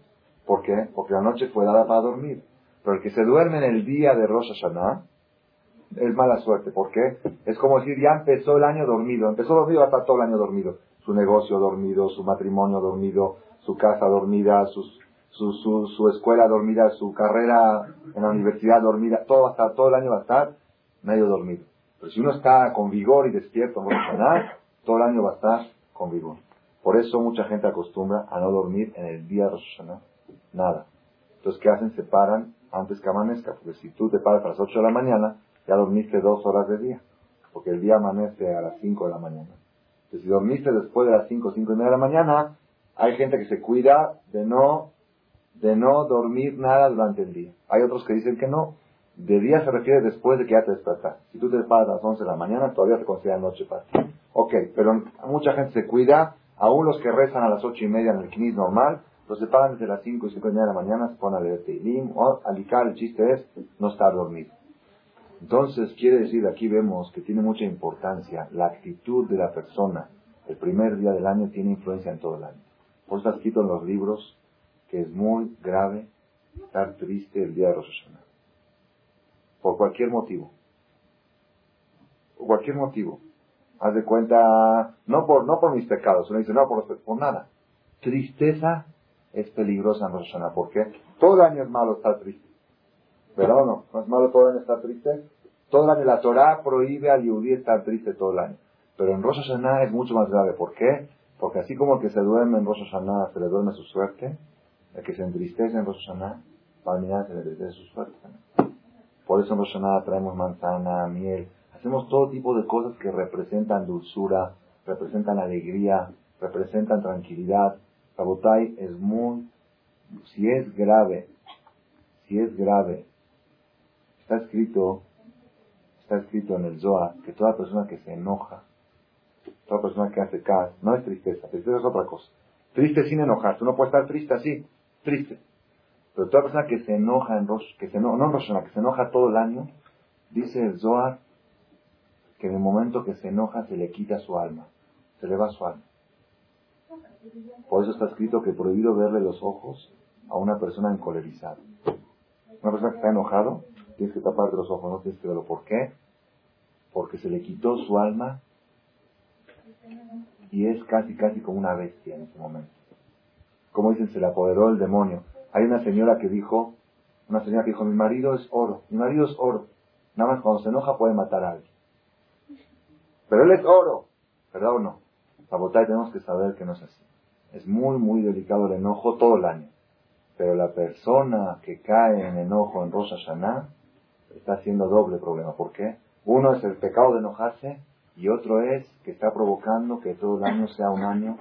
¿por qué? Porque la noche fue dada para dormir. Pero el que se duerme en el día de Rosh Hashanah, es mala suerte. ¿Por qué? Es como decir, ya empezó el año dormido. Empezó dormido, va a estar todo el año dormido. Su negocio dormido, su matrimonio dormido, su casa dormida, sus, su, su, su escuela dormida, su carrera en la universidad dormida. Todo va a estar, todo el año va a estar medio dormido. Pero si uno está con vigor y despierto en Rosh todo el año va a estar con vigor. Por eso mucha gente acostumbra a no dormir en el día de Rosh Hashanah. Nada. Entonces, ¿qué hacen? Se paran antes que amanezca. Porque si tú te paras a las 8 de la mañana, ya dormiste dos horas de día. Porque el día amanece a las 5 de la mañana. Entonces, si dormiste después de las 5, 5 y media de la mañana, hay gente que se cuida de no, de no dormir nada durante el día. Hay otros que dicen que no. De día se refiere después de que ya te despertas. Si tú te paras a las 11 de la mañana, todavía se considera noche para ti. Ok, pero mucha gente se cuida Aún los que rezan a las ocho y media en el knis normal, los separan desde las cinco y cinco y media de la mañana, se ponen a leer Teilim o alicar. El chiste es no estar dormido. Entonces, quiere decir, aquí vemos que tiene mucha importancia la actitud de la persona. El primer día del año tiene influencia en todo el año. Por eso está escrito en los libros que es muy grave estar triste el día de Rosh Hashanah. Por cualquier motivo. Por cualquier motivo. Haz de cuenta, no por, no por mis pecados, uno dice, no por, por nada. Tristeza es peligrosa en Rosh Hashanah. ¿Por qué? Todo el año es malo estar triste. ¿Verdad o no? ¿No es malo todo el año estar triste? Todo el año la Torah prohíbe al Yudí estar triste todo el año. Pero en Rosh Hashanah es mucho más grave. ¿Por qué? Porque así como el que se duerme en Rosh Hashanah se le duerme su suerte, el que se entristece en Rosh Hashanah, se le entristece su suerte Por eso en Rosh Hashanah traemos manzana, miel, Hacemos todo tipo de cosas que representan dulzura, representan alegría, representan tranquilidad. Sabotai es muy, si es grave, si es grave, está escrito, está escrito en el Zohar que toda persona que se enoja, toda persona que hace cas, no es tristeza, tristeza es otra cosa. Triste sin enojarse, uno puede estar triste así, triste. Pero toda persona que se enoja en Rosh, que se no, no en que se enoja todo el año, dice el Zohar, que en el momento que se enoja se le quita su alma, se le va su alma. Por eso está escrito que prohibido verle los ojos a una persona encolerizada. Una persona que está enojado, tienes que taparte los ojos, no tienes que verlo. ¿Por qué? Porque se le quitó su alma y es casi, casi como una bestia en ese momento. Como dicen, se le apoderó el demonio. Hay una señora que dijo, una señora que dijo, mi marido es oro, mi marido es oro. Nada más cuando se enoja puede matar a alguien. Pero él es oro. ¿Verdad o no? Sabotai tenemos que saber que no es así. Es muy, muy delicado el enojo todo el año. Pero la persona que cae en enojo en Rosh Hashanah está haciendo doble problema. ¿Por qué? Uno es el pecado de enojarse y otro es que está provocando que todo el año sea un año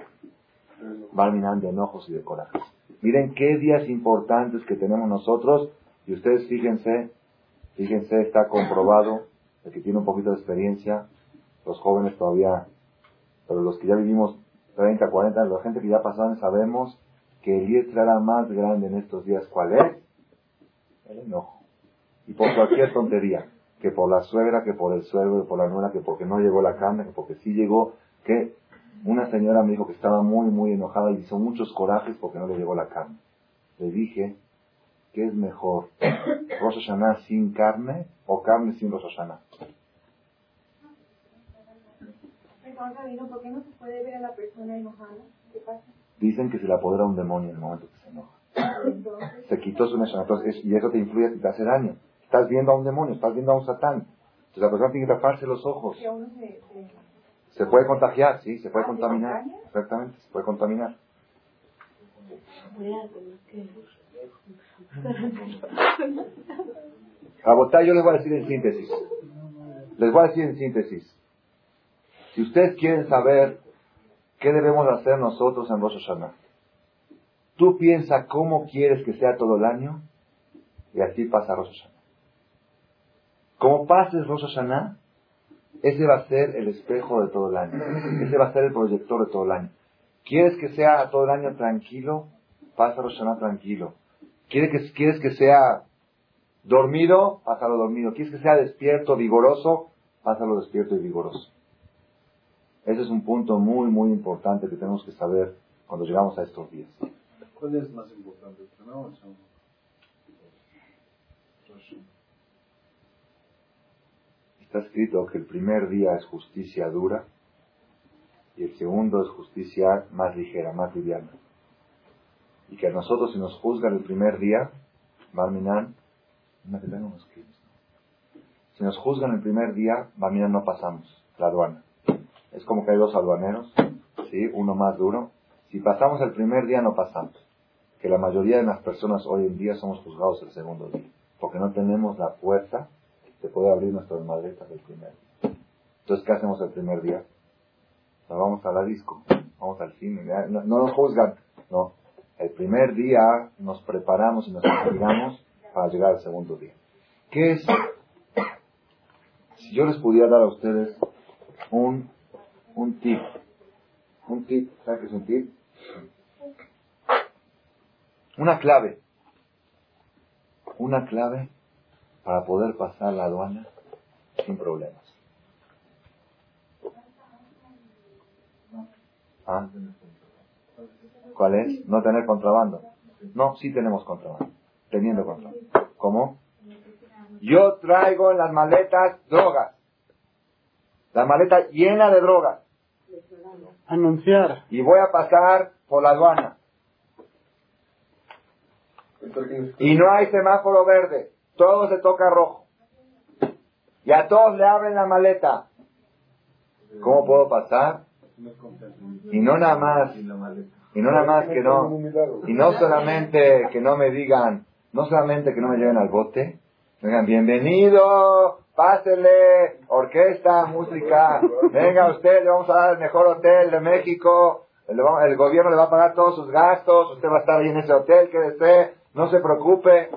valminando de enojos y de corajes. Miren qué días importantes que tenemos nosotros y ustedes fíjense, fíjense, está comprobado, el que tiene un poquito de experiencia, los jóvenes todavía, pero los que ya vivimos 30, 40, la gente que ya pasaron, sabemos que el era más grande en estos días, ¿cuál es? El enojo. Y por cualquier tontería, que por la suegra, que por el suegro, que por la nuera, que porque no llegó la carne, que porque sí llegó, que una señora me dijo que estaba muy, muy enojada y hizo muchos corajes porque no le llegó la carne. Le dije, ¿qué es mejor? ¿Rosh sin carne o carne sin Rosh Hashanah? ¿Por qué no se puede ver a la persona enojada? ¿Qué pasa? Dicen que se le apodera un demonio en el momento que se enoja. Se quitó su Neshama. y eso te influye y te hace daño. Estás viendo a un demonio, estás viendo a un satán. Entonces la persona tiene que taparse los ojos. Se puede contagiar, sí, se puede contaminar. Exactamente, se puede contaminar. A yo les voy a decir en síntesis. Les voy a decir en síntesis. Si ustedes quieren saber qué debemos hacer nosotros en Rosh tú piensa cómo quieres que sea todo el año y así pasa Rosh. Como pases Rosh ese va a ser el espejo de todo el año. Ese va a ser el proyector de todo el año. ¿Quieres que sea todo el año tranquilo? Pasa Rosh Hashanah tranquilo. ¿Quieres que, ¿Quieres que sea dormido? Pásalo dormido. ¿Quieres que sea despierto, vigoroso? Pásalo despierto y vigoroso. Ese es un punto muy, muy importante que tenemos que saber cuando llegamos a estos días. ¿Cuál es más importante? Está escrito que el primer día es justicia dura y el segundo es justicia más ligera, más liviana. Y que a nosotros si nos juzgan el primer día, Barminan, si nos juzgan el primer día, Barminan no pasamos la aduana. Es como que hay dos aduaneros, ¿sí? uno más duro. Si pasamos el primer día, no pasamos. Que la mayoría de las personas hoy en día somos juzgados el segundo día, porque no tenemos la fuerza de poder abrir nuestras maletas el primer día. Entonces, ¿qué hacemos el primer día? Nos vamos a la disco, vamos al cine, no, nos juzgan, no. El primer día nos preparamos y nos preparamos para llegar al segundo día. ¿Qué es? Si yo les pudiera dar a ustedes un un tip. Un tip, ¿sabes qué es un tip? Una clave. Una clave para poder pasar la aduana sin problemas. ¿Ah? ¿Cuál es? No tener contrabando. No, sí tenemos contrabando. Teniendo contrabando. ¿Cómo? Yo traigo en las maletas drogas. La maleta llena de drogas. Anunciar. Y voy a pasar por la aduana. Y no hay semáforo verde. Todo se toca rojo. Y a todos le abren la maleta. ¿Cómo puedo pasar? Y no nada más. Y no nada más que no. Y no solamente que no me digan, no solamente que no me lleven al bote. digan, bienvenido pásele, orquesta, música, venga usted, le vamos a dar el mejor hotel de México, el, gobierno le va a pagar todos sus gastos, usted va a estar ahí en ese hotel, quédese, no se preocupe.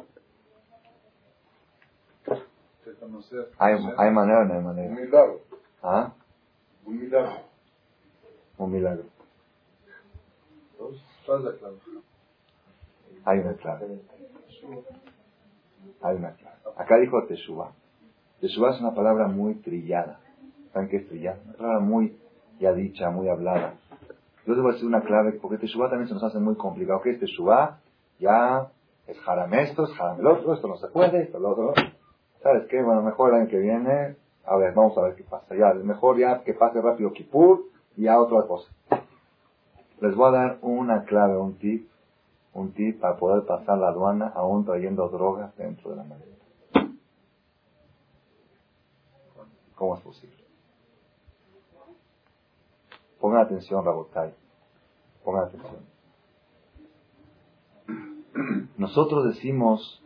Hay, hay manera, no hay manera. Un milagro. ¿Ah? Un milagro. Un milagro. Hay una clave. Hay una clave. Acá dijo Teshuvah. Teshuvah es una palabra muy trillada. ¿Saben qué es trillada? Una palabra muy ya dicha, muy hablada. Yo les voy a decir una clave, porque Teshuvah también se nos hace muy complicado. ¿Qué es Teshuvah? Ya es haram esto, es haram el otro, esto no se puede, esto lo otro. ¿Sabes qué? Bueno, mejor el año que viene, a ver, vamos a ver qué pasa. Ya, mejor ya que pase rápido Kippur y ya otra cosa. Les voy a dar una clave, un tip, un tip para poder pasar la aduana aún trayendo drogas dentro de la maleta. ¿Cómo es posible? Pongan atención, Rabotai. Pongan atención. Nosotros decimos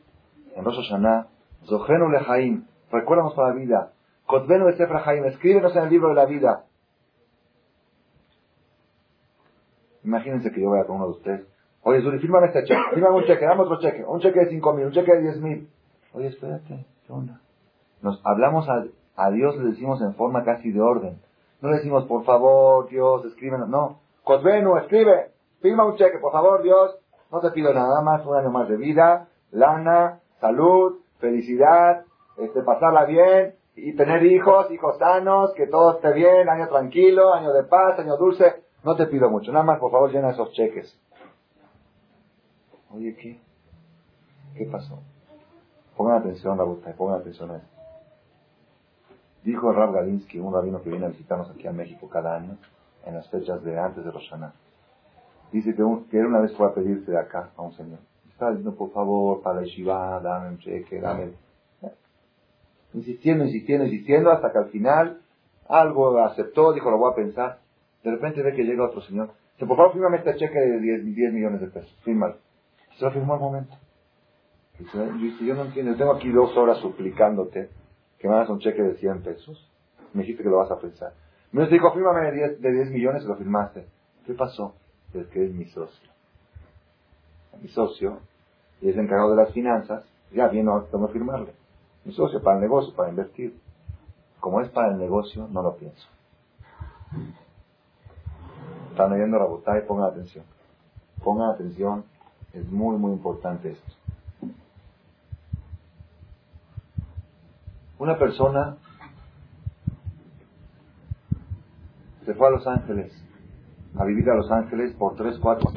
en Rosh Hashanah, Zohenu lehaim, recuérdanos para la vida. Kotvenu Sefer Haim, escríbenos en el libro de la vida. Imagínense que yo vaya con uno de ustedes. Oye, Zuri, fírmame este cheque, fírmame un cheque, dame otro cheque, un cheque de cinco mil, un cheque de diez mil. Oye, espérate, ¿qué onda? Nos hablamos a, a Dios le decimos en forma casi de orden. No le decimos, por favor, Dios, escríbenos. No. Cosvenu, escribe. Firma un cheque, por favor, Dios. No te pido nada más, un año más de vida, lana, salud, felicidad, este, pasarla bien y tener hijos, hijos sanos, que todo esté bien, año tranquilo, año de paz, año dulce. No te pido mucho, nada más por favor llena esos cheques. Oye, ¿qué? ¿Qué pasó? Pongan atención, y pongan atención a esto. Dijo Rab Galinsky, un rabino que viene a visitarnos aquí a México cada año, en las fechas de antes de Roshaná. Dice que, un, que una vez fue a pedirse de acá a un señor. Estaba diciendo, por favor, para la yeshiva, dame un cheque, dame... Insistiendo, insistiendo, insistiendo, hasta que al final algo aceptó, dijo, lo voy a pensar. De repente ve que llega otro señor. Dice, por favor, fírmame este cheque de 10, millones de pesos. Fírmalo. Se lo firmó al momento. Dice, yo no entiendo, tengo aquí dos horas suplicándote que me hagas un cheque de 100 pesos. Me dijiste que lo vas a pensar. Me dijo, fírmame de 10, de 10 millones y lo firmaste. ¿Qué pasó? Es que es mi socio. Mi socio y es encargado de las finanzas. Ya viene a firmarle. Mi socio para el negocio, para invertir. Como es para el negocio, no lo pienso. Están oyendo la botella y pongan atención. Pongan atención, es muy, muy importante esto. Una persona se fue a Los Ángeles, a vivir a Los Ángeles por 3, 4,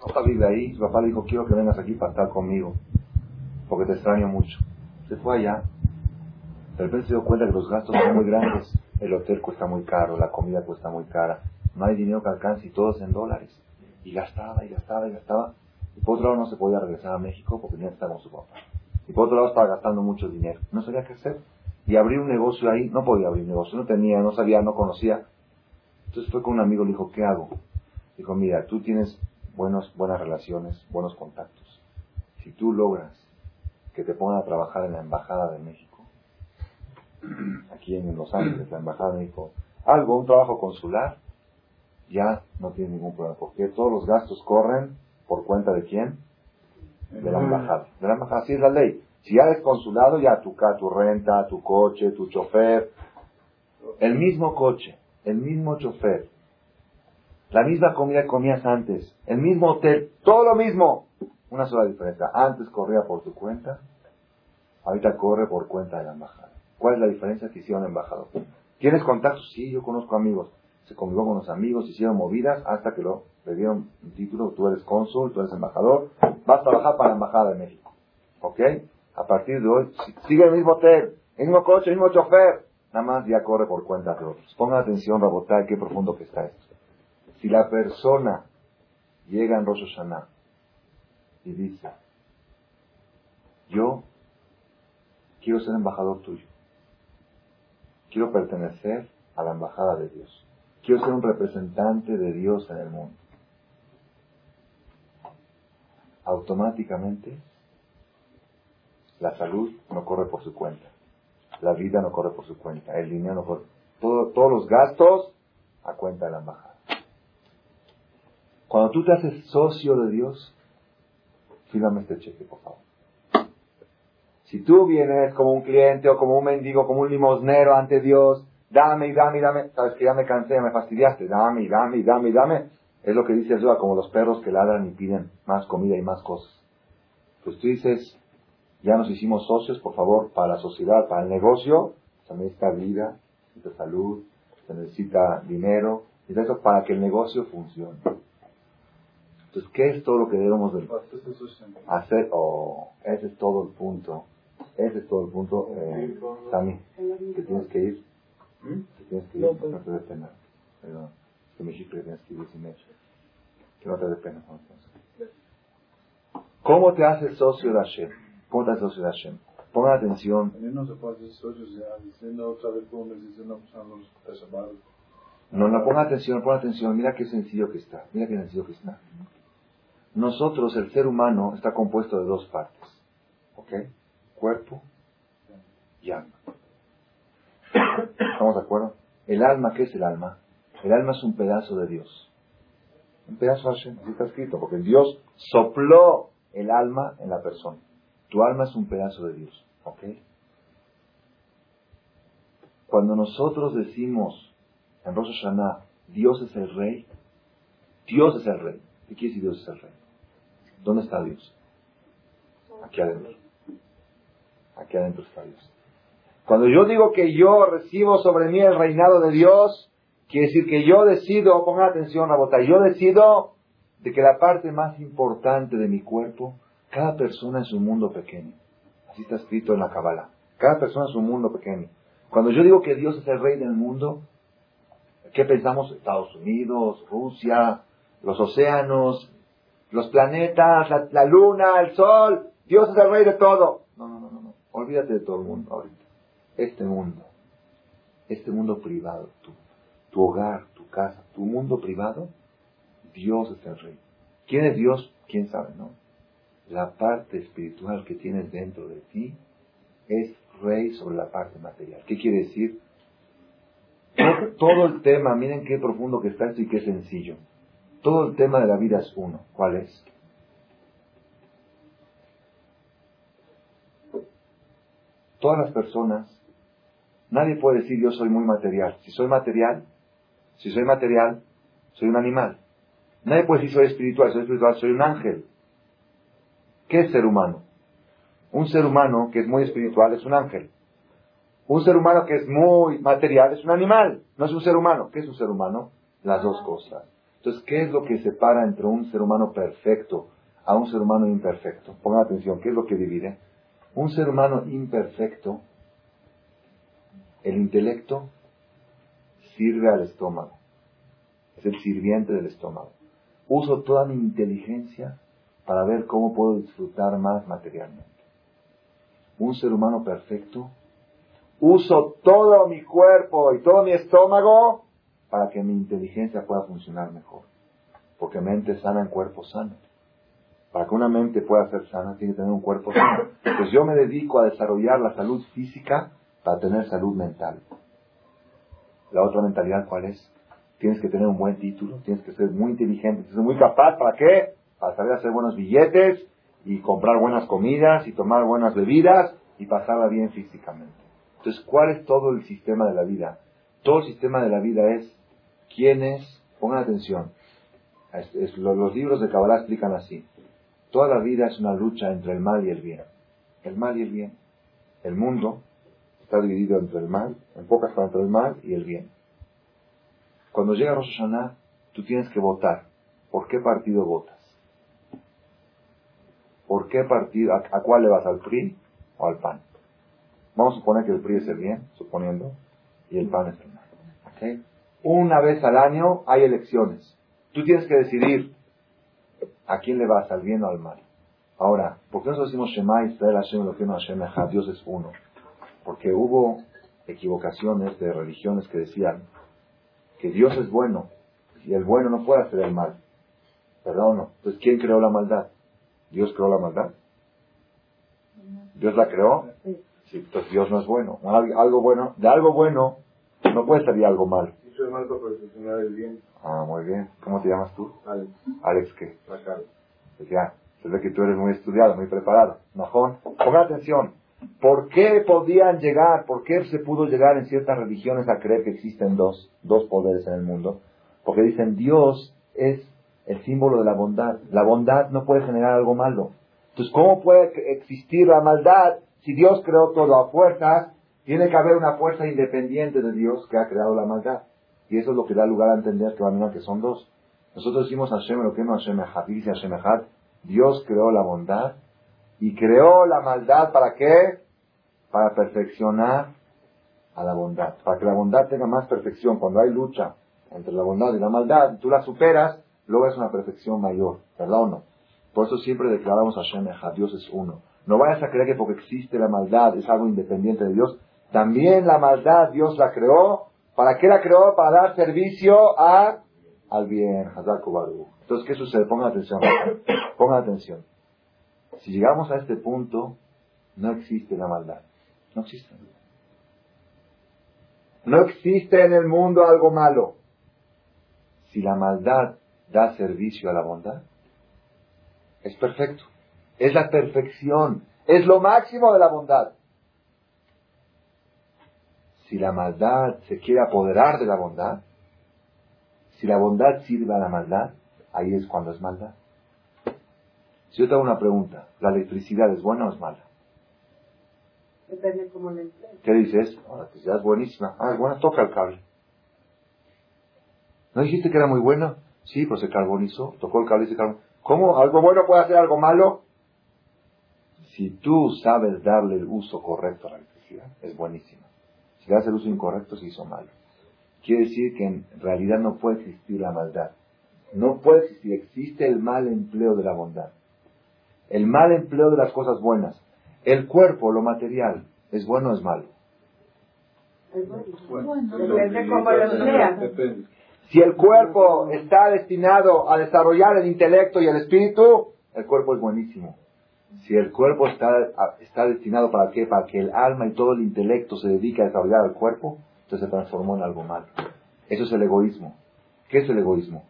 papá vive ahí, su papá le dijo, quiero que vengas aquí para estar conmigo, porque te extraño mucho. Se fue allá, de repente se dio cuenta que los gastos son muy grandes, el hotel cuesta muy caro, la comida cuesta muy cara, no hay dinero que alcance y todo es en dólares. Y gastaba y gastaba y gastaba. Y por otro lado no se podía regresar a México porque tenía que estar con su papá. Y por otro lado estaba gastando mucho dinero. No sabía qué hacer. Y abrir un negocio ahí, no podía abrir un negocio, no tenía, no sabía, no conocía. Entonces fue con un amigo, le dijo, ¿qué hago? Dijo, mira, tú tienes buenos, buenas relaciones, buenos contactos. Si tú logras que te pongan a trabajar en la Embajada de México, aquí en Los Ángeles, la Embajada de México, algo, un trabajo consular, ya no tienes ningún problema, porque todos los gastos corren por cuenta de quién? De la embajada. De la embajada, así es la ley. Si ya eres consulado, ya tu, tu renta, tu coche, tu chofer, el mismo coche, el mismo chofer, la misma comida que comías antes, el mismo hotel, todo lo mismo. Una sola diferencia. Antes corría por tu cuenta, ahorita corre por cuenta de la embajada. ¿Cuál es la diferencia que hicieron embajador? ¿Tienes contactos? Sí, yo conozco amigos. Se convocó con los amigos, hicieron movidas hasta que lo le dieron un título. Tú eres cónsul, tú eres embajador. Vas a trabajar para la embajada de México. ¿Ok? A partir de hoy, sigue el mismo hotel, el mismo coche, el mismo chofer. Nada más ya corre por cuenta de otros. Pongan atención, Rabotay, qué profundo que está esto. Si la persona llega en Rosh Hashanah y dice, yo quiero ser embajador tuyo, quiero pertenecer a la embajada de Dios, quiero ser un representante de Dios en el mundo, automáticamente la salud no corre por su cuenta, la vida no corre por su cuenta, el dinero no corre, todos los gastos a cuenta de la embajada. Cuando tú te haces socio de Dios, fírmame este cheque, por favor. Si tú vienes como un cliente o como un mendigo, como un limosnero ante Dios, dame y dame y dame, sabes que ya me cansé, me fastidiaste, dame y dame y dame y dame, es lo que dice Jesús, como los perros que ladran y piden más comida y más cosas. Pues tú dices, ya nos hicimos socios, por favor, para la sociedad, para el negocio, se necesita vida, se necesita salud, se necesita dinero, y eso para que el negocio funcione. Entonces, ¿qué es todo lo que debemos de hacer? Oh, ese es todo el punto. Ese es todo el punto, eh, Sammy, que tienes que ir. ¿Mm? Que tienes que ir, no te dé pena. Perdón, que me dijiste que tienes que ir sin hecho. Que no te dé pena. ¿Cómo te haces socio de Hashem? ¿Cómo te haces socio de Hashem? Pongan atención. No se puede hacer socios ya, diciendo otra vez cómo me dicen, no, pues no, no, ponga atención, ponga atención, mira qué sencillo que está, mira qué sencillo que está. Nosotros, el ser humano, está compuesto de dos partes. ¿Ok? Cuerpo y alma. ¿Estamos de acuerdo? El alma, ¿qué es el alma? El alma es un pedazo de Dios. Un pedazo de Hashem, así está escrito, porque Dios sopló el alma en la persona. Tu alma es un pedazo de Dios. ¿Ok? Cuando nosotros decimos en Rosh Hashanah, Dios es el rey, Dios es el rey. ¿Qué quiere decir Dios es el rey? ¿Dónde está Dios? Aquí adentro. Aquí adentro está Dios. Cuando yo digo que yo recibo sobre mí el reinado de Dios, quiere decir que yo decido, pongan atención a votar, yo decido de que la parte más importante de mi cuerpo, cada persona es un mundo pequeño. Así está escrito en la Kabbalah. Cada persona es un mundo pequeño. Cuando yo digo que Dios es el rey del mundo, ¿qué pensamos? Estados Unidos, Rusia, los océanos, los planetas, la, luna, el sol. Dios es el rey de todo. No, no, no, no. Olvídate de todo el mundo ahorita. Este mundo, este mundo privado, tu, tu hogar, tu casa, tu mundo privado, Dios es el rey. ¿Quién es Dios? ¿Quién sabe, no? La parte espiritual que tienes dentro de ti es rey sobre la parte material. ¿Qué quiere decir? Todo el tema, miren qué profundo que está esto y qué sencillo. Todo el tema de la vida es uno. ¿Cuál es? Todas las personas, nadie puede decir yo soy muy material. Si soy material, si soy material, soy un animal. Nadie puede decir soy espiritual, soy espiritual, soy un ángel. ¿Qué es ser humano? Un ser humano que es muy espiritual es un ángel. Un ser humano que es muy material es un animal, no es un ser humano. ¿Qué es un ser humano? Las dos cosas. Entonces, ¿qué es lo que separa entre un ser humano perfecto a un ser humano imperfecto? Pongan atención, ¿qué es lo que divide? Un ser humano imperfecto, el intelecto sirve al estómago, es el sirviente del estómago. Uso toda mi inteligencia para ver cómo puedo disfrutar más materialmente. Un ser humano perfecto, uso todo mi cuerpo y todo mi estómago para que mi inteligencia pueda funcionar mejor. Porque mente sana en cuerpo sano. Para que una mente pueda ser sana, tiene que tener un cuerpo sano. Pues yo me dedico a desarrollar la salud física para tener salud mental. La otra mentalidad, ¿cuál es? Tienes que tener un buen título, tienes que ser muy inteligente, tienes que ser muy capaz. ¿Para qué? Para saber hacer buenos billetes y comprar buenas comidas y tomar buenas bebidas y pasarla bien físicamente. Entonces, ¿cuál es todo el sistema de la vida? Todo el sistema de la vida es quienes, pongan atención, los libros de Kabbalah explican así, toda la vida es una lucha entre el mal y el bien. El mal y el bien. El mundo está dividido entre el mal, en pocas palabras, entre el mal y el bien. Cuando llega Rosh Hashanah, tú tienes que votar. ¿Por qué partido votas? ¿Por qué partido? ¿A, cuál le vas? ¿Al PRI o al PAN? Vamos a suponer que el PRI es el bien, suponiendo, y el PAN es el mal. ¿Okay? Una vez al año hay elecciones. Tú tienes que decidir a quién le vas, al bien o al mal. Ahora, ¿por qué nosotros decimos Shema Israel Hashem lo que no Hashem Dios es uno? Porque hubo equivocaciones de religiones que decían que Dios es bueno y el bueno no puede hacer el mal. ¿Verdad o no? Entonces, ¿quién creó la maldad? ¿Dios creó la maldad? ¿Dios la creó? Sí, entonces Dios no es bueno. Algo bueno, de algo bueno no puede salir algo mal. Ah, muy bien. ¿Cómo te llamas tú? Alex. ¿Alex qué? Pues ya, se ve que tú eres muy estudiado, muy preparado. Majón, ponga atención. ¿Por qué podían llegar, por qué se pudo llegar en ciertas religiones a creer que existen dos, dos poderes en el mundo? Porque dicen Dios es el símbolo de la bondad. La bondad no puede generar algo malo. Entonces, ¿cómo puede existir la maldad si Dios creó todo a fuerzas? Tiene que haber una fuerza independiente de Dios que ha creado la maldad. Y eso es lo que da lugar a entender que, van que son dos. Nosotros decimos Hashem lo que no Hashem dice Hashem Dios creó la bondad y creó la maldad para qué? Para perfeccionar a la bondad. Para que la bondad tenga más perfección. Cuando hay lucha entre la bondad y la maldad, tú la superas, luego es una perfección mayor. ¿Verdad o no? Por eso siempre declaramos Hashem Dios es uno. No vayas a creer que porque existe la maldad es algo independiente de Dios. También la maldad Dios la creó ¿Para qué la creó? Para dar servicio a, al bien. Entonces, ¿qué sucede? Pongan atención. <coughs> Pongan atención. Si llegamos a este punto, no existe la maldad. No existe. No existe en el mundo algo malo. Si la maldad da servicio a la bondad, es perfecto. Es la perfección. Es lo máximo de la bondad. Si la maldad se quiere apoderar de la bondad, si la bondad sirve a la maldad, ahí es cuando es maldad. Si yo te hago una pregunta, ¿la electricidad es buena o es mala? Depende cómo le ¿Qué dices? Oh, la electricidad es buenísima. Ah, es buena, toca el cable. ¿No dijiste que era muy bueno? Sí, pues se carbonizó, tocó el cable y se carbonizó. ¿Cómo? ¿Algo bueno puede hacer algo malo? Si tú sabes darle el uso correcto a la electricidad, es buenísimo. Si le das el uso incorrecto, se hizo malo. Quiere decir que en realidad no puede existir la maldad. No puede existir, existe el mal empleo de la bondad. El mal empleo de las cosas buenas. El cuerpo, lo material, ¿es bueno o es malo? Es bueno. Depende cómo lo Si el cuerpo está destinado a desarrollar el intelecto y el espíritu, el cuerpo es buenísimo. Si el cuerpo está, está destinado para qué? Para que el alma y todo el intelecto se dedique a desarrollar el cuerpo, entonces se transformó en algo malo. Eso es el egoísmo. ¿Qué es el egoísmo?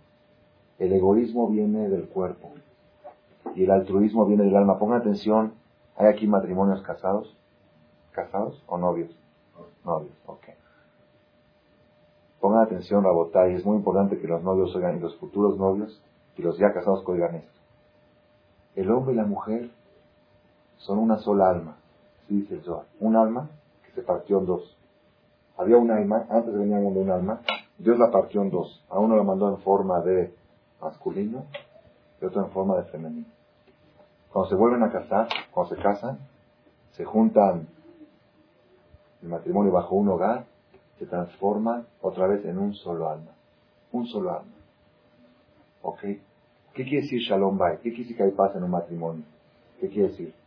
El egoísmo viene del cuerpo y el altruismo viene del alma. Pongan atención, ¿hay aquí matrimonios casados? ¿Casados o novios? Novios, ok. Pongan atención, Rabotay, es muy importante que los novios oigan, y los futuros novios, y los ya casados oigan esto. El hombre y la mujer son una sola alma, así dice el Zohar. Un alma que se partió en dos. Había un alma, antes venía de un alma, Dios la partió en dos. A uno lo mandó en forma de masculino y otro en forma de femenino. Cuando se vuelven a casar, cuando se casan, se juntan el matrimonio bajo un hogar, se transforman otra vez en un solo alma. Un solo alma. ¿Ok? ¿Qué quiere decir Shalom Bay? ¿Qué quiere decir que hay paz en un matrimonio? ¿Qué quiere decir?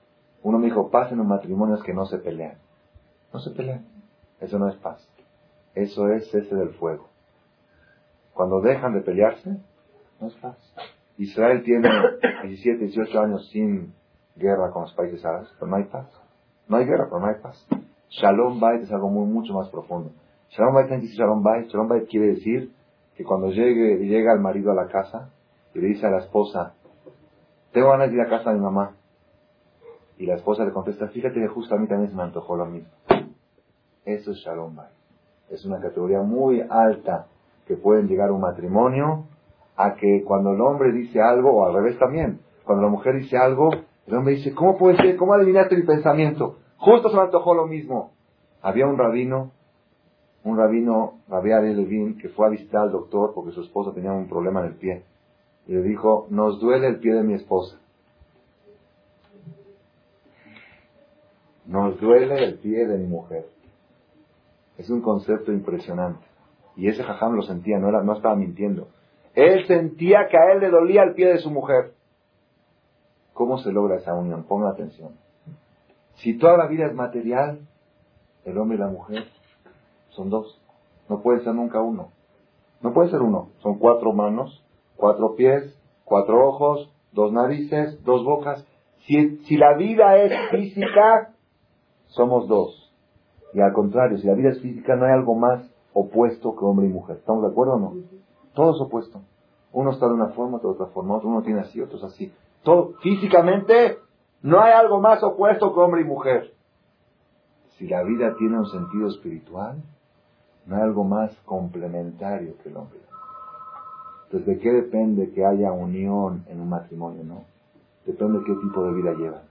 Uno me dijo, paz en un matrimonio es que no se pelean. No se pelean. Eso no es paz. Eso es cese del fuego. Cuando dejan de pelearse, no es paz. Israel tiene 17, 18 años sin guerra con los países árabes, pero no hay paz. No hay guerra, pero no hay paz. Shalom Bait es algo mucho más profundo. Shalom Bait, dice Shalom Bait? Shalom Bait quiere decir que cuando llega el marido a la casa y le dice a la esposa, tengo ganas de ir a casa de mi mamá. Y la esposa le contesta, fíjate que justo a mí también se me antojó lo mismo. Eso es Shalom Bait. Es una categoría muy alta que pueden llegar un matrimonio a que cuando el hombre dice algo, o al revés también, cuando la mujer dice algo, el hombre dice, ¿cómo puede ser? ¿Cómo adivinaste mi pensamiento? Justo se me antojó lo mismo. Había un rabino, un rabino, Rabbi Levin, que fue a visitar al doctor porque su esposa tenía un problema en el pie. Y le dijo, nos duele el pie de mi esposa. Nos duele el pie de mi mujer. Es un concepto impresionante. Y ese jajam lo sentía, no, no estaba mintiendo. Él sentía que a él le dolía el pie de su mujer. ¿Cómo se logra esa unión? Ponga atención. Si toda la vida es material, el hombre y la mujer son dos. No puede ser nunca uno. No puede ser uno. Son cuatro manos, cuatro pies, cuatro ojos, dos narices, dos bocas. Si la vida es física, somos dos. Y al contrario, si la vida es física, no hay algo más opuesto que hombre y mujer. ¿Estamos de acuerdo o no? Todo es opuesto. Uno está de una forma, otro de otra forma, uno tiene así, otro es así. Todo, físicamente, no hay algo más opuesto que hombre y mujer. Si la vida tiene un sentido espiritual, no hay algo más complementario que el hombre. Entonces, ¿de qué depende que haya unión en un matrimonio? No. Depende de qué tipo de vida lleva.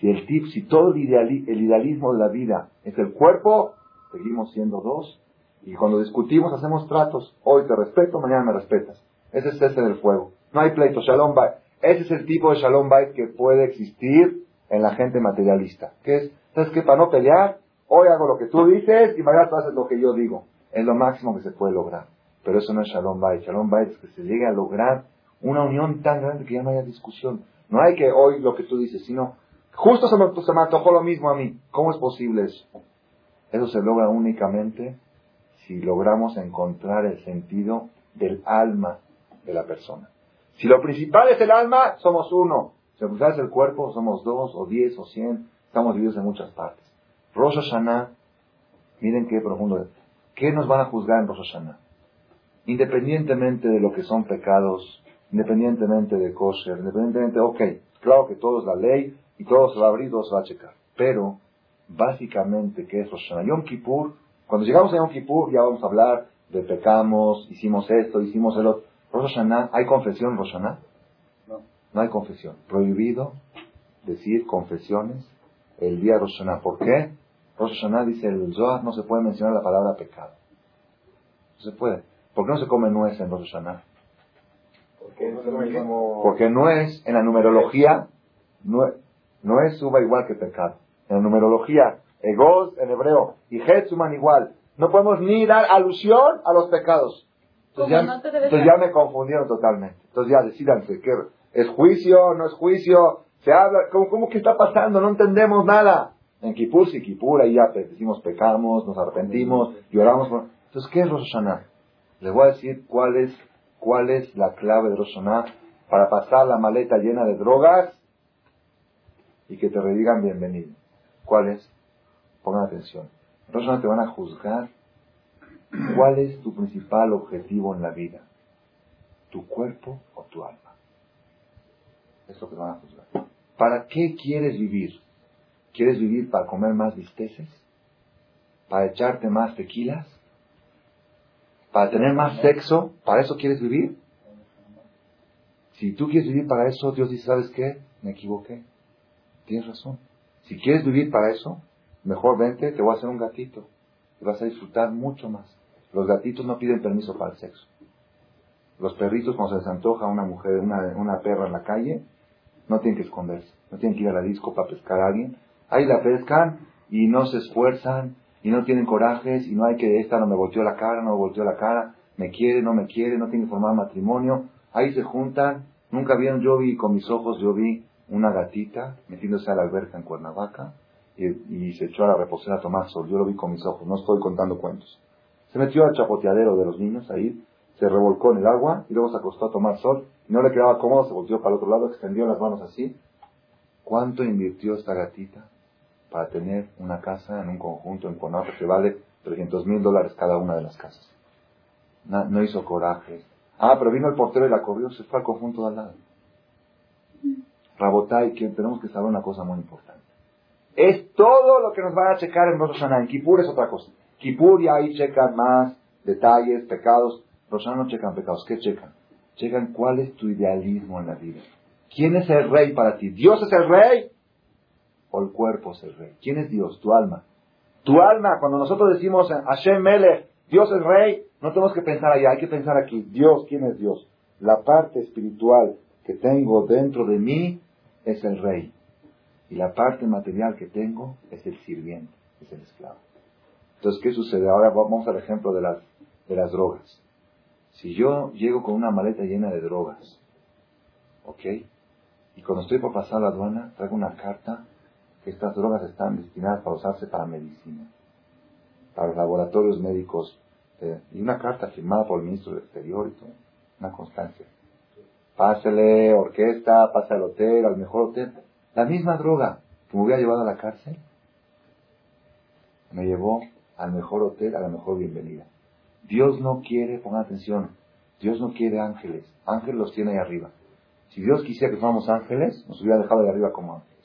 Si el tip, si todo el, idealismo de la vida es el cuerpo, seguimos siendo dos y cuando discutimos, hacemos tratos. Hoy te respeto, mañana me respetas. Ese es ese del fuego. No hay pleito. Shalom Bait. Ese es el tipo de Shalom Bait que puede existir en la gente materialista. ¿Qué es? ¿Sabes qué? Para no pelear, hoy hago lo que tú dices y mañana tú haces lo que yo digo. Es lo máximo que se puede lograr. Pero eso no es Shalom Bait. Shalom Bait es que se llegue a lograr una unión tan grande que ya no haya discusión. No hay que hoy lo que tú dices, sino justo se me, se me antojó lo mismo a mí. ¿Cómo es posible eso? Eso se logra únicamente si logramos encontrar el sentido del alma de la persona. Si lo principal es el alma, somos uno. Si lo principal es el cuerpo, somos dos, o diez, o cien. Estamos divididos en muchas partes. Rosh Hashanah, miren qué profundo es. ¿Qué nos van a juzgar en Rosh Hashanah? Independientemente de lo que son pecados, independientemente de kosher, independientemente, ok, claro que todo es la ley, y todo se va a abrir, todo se va a checar. Pero, básicamente, ¿qué es Rosh Hashanah? Yom Kippur, cuando llegamos a Yom Kippur ya vamos a hablar de pecamos, hicimos esto, hicimos el otro. Rosh Hashanah, ¿hay confesión en Rosh Hashanah? No. No hay confesión. Prohibido decir confesiones el día de Rosh Hashanah. ¿Por qué? Rosh Hashanah dice el Zohar no se puede mencionar la palabra pecado. No se puede. ¿Por qué no se come nuez en Rosh Hashanah? Porque es lo mismo. Porque nuez en la numerología no, no es suba igual que pecado. En numerología, egos en hebreo y het suman igual. No podemos ni dar alusión a los pecados. Entonces, ya, no entonces me confundieron totalmente. Entonces ya decidanse, ¿qué, ¿es juicio? ¿No es juicio? ¿Se habla? ¿Cómo, cómo que está pasando? No entendemos nada. En Kipur, sí, Kipur, ahí ya decimos pecamos, nos arrepentimos, lloramos. por- Entonces, ¿qué es Rosh Hashanah? Les voy a decir cuál es, cuál es la clave de Rosh Hashanah para pasar la maleta llena de drogas y que te redigan bienvenido. ¿Cuál es? Pongan atención. Hashanah te van a juzgar cuál es tu principal objetivo en la vida. ¿Tu cuerpo o tu alma? Es lo que te van a juzgar. ¿Para qué quieres vivir? ¿Quieres vivir para comer más bisteces? ¿Para echarte más tequilas? ¿Para tener más sexo? ¿Para eso quieres vivir? Si tú quieres vivir para eso, Dios dice, ¿sabes qué? Me equivoqué. Tienes razón. Si quieres vivir para eso, mejor vente, te voy a hacer un gatito. Y vas a disfrutar mucho más. Los gatitos no piden permiso para el sexo. Los perritos, cuando se les antoja una mujer, una, perra en la calle, no tienen que esconderse. No tienen que ir a la disco para pescar a alguien. Ahí la pescan y no se esfuerzan y no tienen corajes y no hay que esta no me volteó la cara, no me volteó la cara, me quiere, no me quiere, no tiene que formar matrimonio. Ahí se juntan. Nunca vieron, yo vi con mis ojos, yo vi una gatita metiéndose a la alberca en Cuernavaca y, y se echó a la reposera a tomar sol. Yo lo vi con mis ojos, no estoy contando cuentos. Se metió al chapoteadero de los niños ahí, se revolcó en el agua y luego se acostó a tomar sol. No le quedaba cómodo, se volteó para el otro lado, extendió las manos así. ¿Cuánto invirtió esta gatita para tener una casa en un conjunto en Cuernavaca que vale 300 mil dólares cada una de las casas? Na- no hizo coraje. Ah, pero vino el portero y la corrió, se fue al conjunto de al lado. Rabotay, que tenemos que saber una cosa muy importante. Es todo lo que nos van a checar en Rosh Hashanah. En Kippur es otra cosa. Kippur ya ahí checan más detalles, pecados. Rosh Hashanah no checan pecados. ¿Qué checan? Checan cuál es tu idealismo en la vida. ¿Quién es el rey para ti? ¿Dios es el rey? ¿O el cuerpo es el rey? ¿Quién es Dios? Tu alma. Tu alma, cuando nosotros decimos Hashem Melech, Dios es rey, no tenemos que pensar allá, hay que pensar aquí. Dios, ¿quién es Dios? La parte espiritual que tengo dentro de mí es el rey. Y la parte material que tengo es el sirviente, es el esclavo. Entonces, ¿qué sucede? Ahora vamos al ejemplo de las, de las drogas. Si yo llego con una maleta llena de drogas, ¿ok? Y cuando estoy por pasar la aduana, traigo una carta que estas drogas están destinadas para usarse para medicina, para laboratorios médicos, eh, y una carta firmada por el ministro del Exterior y todo, una constancia. Pásele orquesta, pase al hotel, al mejor hotel. La misma droga que me hubiera llevado a la cárcel, me llevó al mejor hotel, a la mejor bienvenida. Dios no quiere, pongan atención, Dios no quiere ángeles, ángeles los tiene ahí arriba. Si Dios quisiera que fuéramos ángeles, nos hubiera dejado de arriba como ángeles.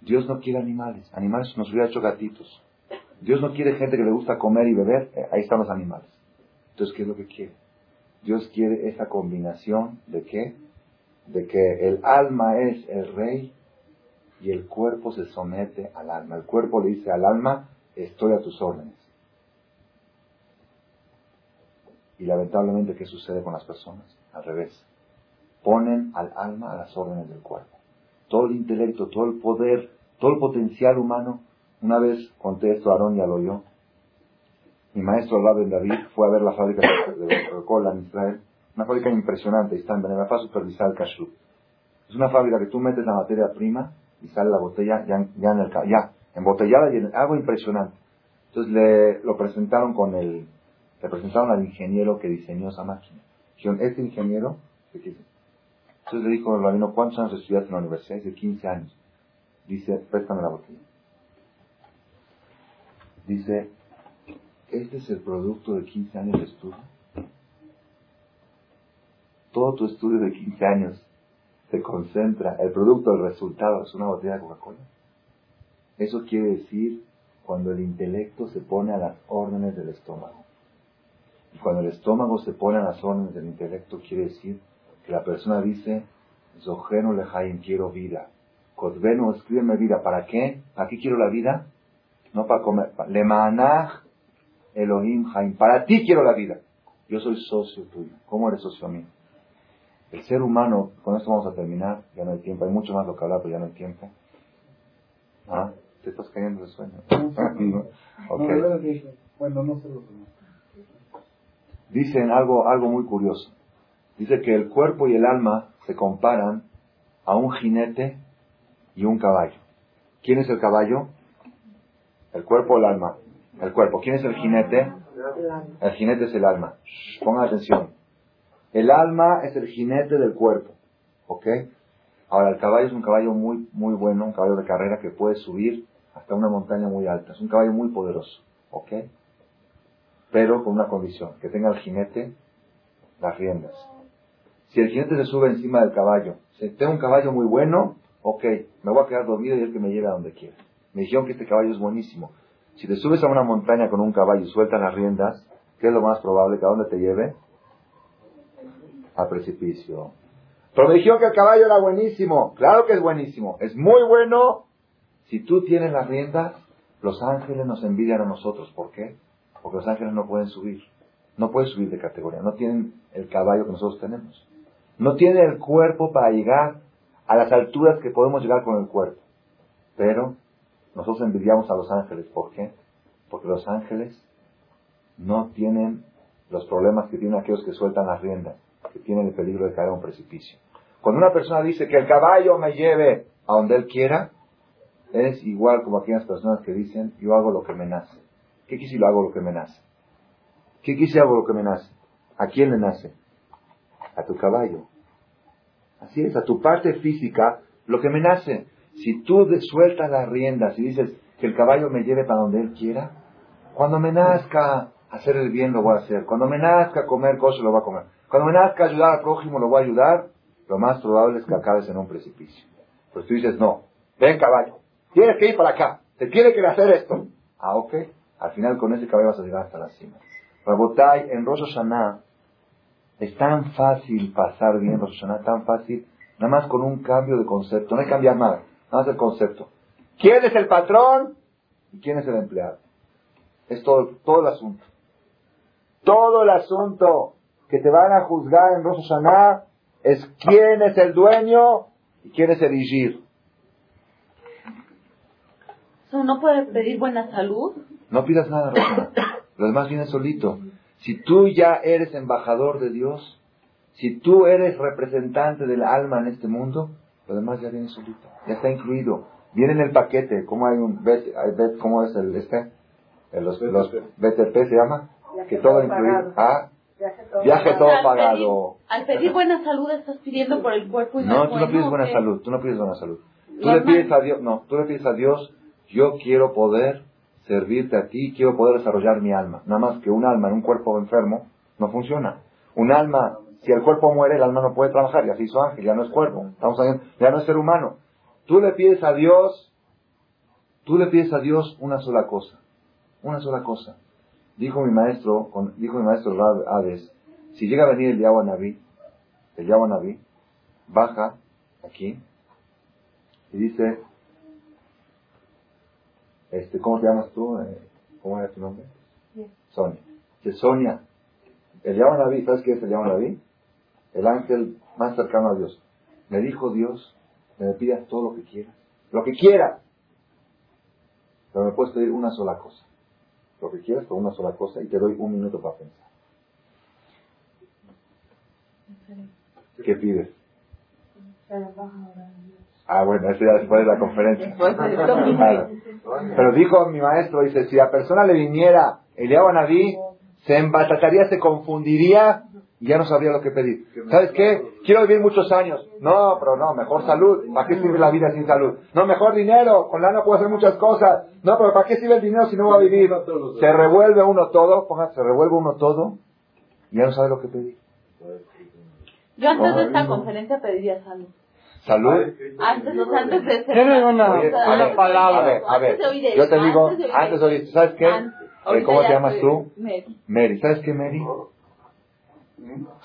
Dios no quiere animales, animales nos hubiera hecho gatitos. Dios no quiere gente que le gusta comer y beber, eh, ahí están los animales. Entonces, ¿qué es lo que quiere? Dios quiere esa combinación de qué? De que el alma es el rey y el cuerpo se somete al alma. El cuerpo le dice al alma, estoy a tus órdenes. Y lamentablemente, ¿qué sucede con las personas? Al revés. Ponen al alma a las órdenes del cuerpo. Todo el intelecto, todo el poder, todo el potencial humano. Una vez conté esto a Aarón y a yo. Mi maestro Ben David fue a ver la fábrica de Coca-Cola en Israel. Una fábrica impresionante, está en Benefá supervisar el kashrut. Es una fábrica que tú metes la materia prima y sale la botella ya, ya en el ya embotellada y en, algo impresionante. Entonces le lo presentaron con el le presentaron al ingeniero que diseñó esa máquina. Dijeron, este ingeniero, entonces le dijo al rabino, ¿cuántos años estudiaste en la universidad? Dice, 15 años. Dice, préstame la botella. Dice, ¿este es el producto de 15 años de estudio? Todo tu estudio de 15 años se concentra, el producto, el resultado es una botella de Coca-Cola. Eso quiere decir cuando el intelecto se pone a las órdenes del estómago. Y cuando el estómago se pone a las órdenes del intelecto, quiere decir que la persona dice, Zojeno lejaim, quiero vida. Escríbeme vida. ¿Para qué? ¿Para qué quiero la vida? No para comer. Lemanach Elohim Jaim. Para ti quiero la vida. Yo soy socio tuyo. ¿Cómo eres socio mío? El ser humano, con esto vamos a terminar, ya no hay tiempo, hay mucho más lo que hablar, pero ya no hay tiempo. ¿Ah? ¿Te estás cayendo de sueño? Bueno, no sé Dicen algo, algo muy curioso. Dice que el cuerpo y el alma se comparan a un jinete y un caballo. ¿Quién es el caballo? El cuerpo o el alma. El cuerpo. ¿Quién es el jinete? El jinete es el alma. pongan atención. El alma es el jinete del cuerpo. ¿Ok? Ahora, el caballo es un caballo muy, muy bueno, un caballo de carrera que puede subir hasta una montaña muy alta. Es un caballo muy poderoso. ¿Ok? Pero con una condición, que tenga el jinete las riendas. Si el jinete se sube encima del caballo, si tengo un caballo muy bueno, ok, me voy a quedar dormido y él que me lleve a donde quiera. Me dijeron que este caballo es buenísimo. Si te subes a una montaña con un caballo y sueltas las riendas, ¿qué es lo más probable? ¿Que a dónde te lleve? Al precipicio. Pero me dijeron que el caballo era buenísimo. Claro que es buenísimo. Es muy bueno. Si tú tienes las riendas, los ángeles nos envidian a nosotros. ¿Por qué? Porque los ángeles no pueden subir. No pueden subir de categoría. No tienen el caballo que nosotros tenemos. No tienen el cuerpo para llegar a las alturas que podemos llegar con el cuerpo. Pero nosotros envidiamos a los ángeles. ¿Por qué? Porque los ángeles no tienen los problemas que tienen aquellos que sueltan las riendas, que tienen el peligro de caer a un precipicio. Cuando una persona dice que el caballo me lleve a donde él quiera, es igual como aquellas personas que dicen, yo hago lo que me nace. ¿Qué quise lo hago lo que me nace? ¿Qué quise hago lo que me nace? ¿A quién le nace? A tu caballo. Así es, a tu parte física, lo que me nace. Si tú sueltas las riendas y dices que el caballo me lleve para donde él quiera, cuando me nazca hacer el bien lo voy a hacer. Cuando me nazca comer cosas lo voy a comer. Cuando me nazca ayudar al prójimo lo voy a ayudar. Lo más probable es que acabes en un precipicio. Pues tú dices, no, ven caballo, tienes que ir para acá, te tiene que hacer esto. Ah, ok. Al final con ese caballo vas a llegar hasta la cima. Rabotai, en Rosh es tan fácil pasar bien Rosh tan fácil, nada más con un cambio de concepto. No hay que cambiar nada, nada más el concepto. ¿Quién es el patrón y quién es el empleado? Es todo, todo el asunto. Todo el asunto que te van a juzgar en Rosh Hashanah es quién es el dueño y quién es el Ijir. ¿No puede pedir buena salud? No pidas nada, Rosh Lo demás viene solito. Si tú ya eres embajador de Dios, si tú eres representante del alma en este mundo, lo demás ya viene solito. Ya está incluido. Viene en el paquete. ¿Cómo hay un ¿Cómo es el este? Los, los BTP se llama. Que todo incluido. Ah, Viaje todo, pagado. al pedir buena salud estás pidiendo por el cuerpo y no, tú no pides buena salud, tú no pides buena salud. Tú le pides a Dios, no, tú le pides a Dios, yo quiero poder servirte a ti, quiero poder desarrollar mi alma. Nada más que un alma en un cuerpo enfermo no funciona. Un alma, si el cuerpo muere, el alma no puede trabajar, y así hizo ángel, ya no es cuerpo, estamos ya no es ser humano. Tú le pides a Dios, tú le pides a Dios una sola cosa, una sola cosa. Dijo mi maestro, dijo mi maestro Rab Hades, si llega a venir el Yahweh Naví, el Yahweh Naví, baja aquí y dice, este, ¿cómo te llamas tú? Eh, ¿Cómo era tu nombre? Sonia. Dice, Sonia, el Yahweh Naví, ¿sabes qué es el Yahweh Naví? El ángel más cercano a Dios. Me dijo Dios, me pidas todo lo que quieras. Lo que quieras. Pero me puedes pedir una sola cosa lo que quieras con una sola cosa y te doy un minuto para pensar. ¿Qué pides? Ah, bueno, eso ya después de la conferencia. Pero dijo mi maestro, dice, si la persona le viniera el Naví, se embatataría, se confundiría y ya no sabría lo que pedir. ¿Sabes qué? Quiero vivir muchos años. No, pero no, mejor salud. ¿Para qué sirve la vida sin salud? No, mejor dinero. Con lana puedo hacer muchas cosas. No, pero ¿para qué sirve el dinero si no va a vivir? Se revuelve uno todo, ponga, se revuelve uno todo y ya no sabe lo que pedir. Yo antes de esta conferencia pediría salud. Salud. Antes, o sea, antes de ser. Tiene una, Oye, palabra. A ver, a ver. Yo te digo, antes de oír ¿sabes qué? Eh, ¿Cómo te llamas tú? Mary. Mary. ¿Sabes qué, Mary?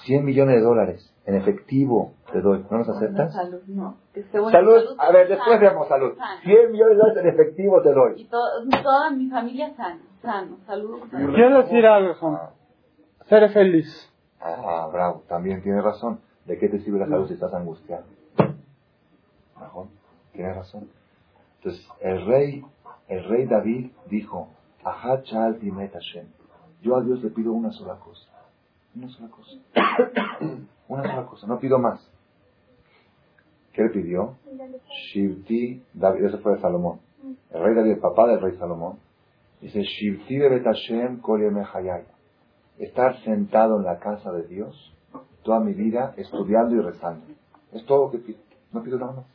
100 millones de dólares en efectivo te doy. ¿No nos No, aceptas? salud, no. Que esté buena Salud. A ver, después veamos salud. sana. 100 millones de dólares en efectivo te doy. Y to- toda mi familia sana, sano, salud. sano. Quiero decir algo, Juan. Ser feliz. Ah, bravo. También tienes razón. ¿De qué te sirve la salud si estás angustiado? Mejor. Tienes razón. Entonces, el rey, el rey David dijo, Ajá Hashem. Yo a Dios le pido una sola cosa. Una sola cosa. <coughs> una sola cosa. No pido más. ¿Qué le pidió? Shivti David. Eso fue de Salomón. El rey David, el papá del rey Salomón, dice, Shivti de yemei hayai. Estar sentado en la casa de Dios toda mi vida estudiando y rezando. Es todo lo que pido. No pido nada más.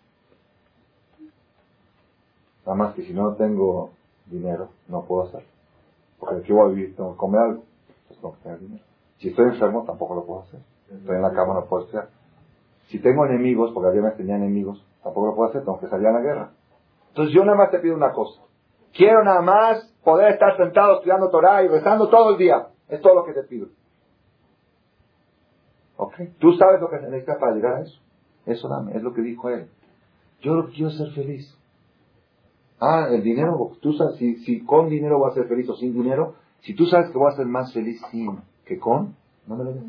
Nada más que si no tengo dinero, no puedo hacer. Porque qué voy a vivir, tengo que comer algo. Entonces tengo que tener dinero. Si estoy enfermo, tampoco lo puedo hacer. Estoy en la cama, no puedo estudiar. Si tengo enemigos, porque había me tenía enemigos, tampoco lo puedo hacer, tengo que salir a la guerra. Entonces yo nada más te pido una cosa. Quiero nada más poder estar sentado estudiando Torah y rezando todo el día. Es todo lo que te pido. ¿Ok? Tú sabes lo que se necesita para llegar a eso. Eso dame, es lo que dijo él. Yo lo que quiero es ser feliz. Ah, el dinero, tú sabes, si, si con dinero voy a ser feliz o sin dinero, si tú sabes que voy a ser más feliz sin que con, no me des.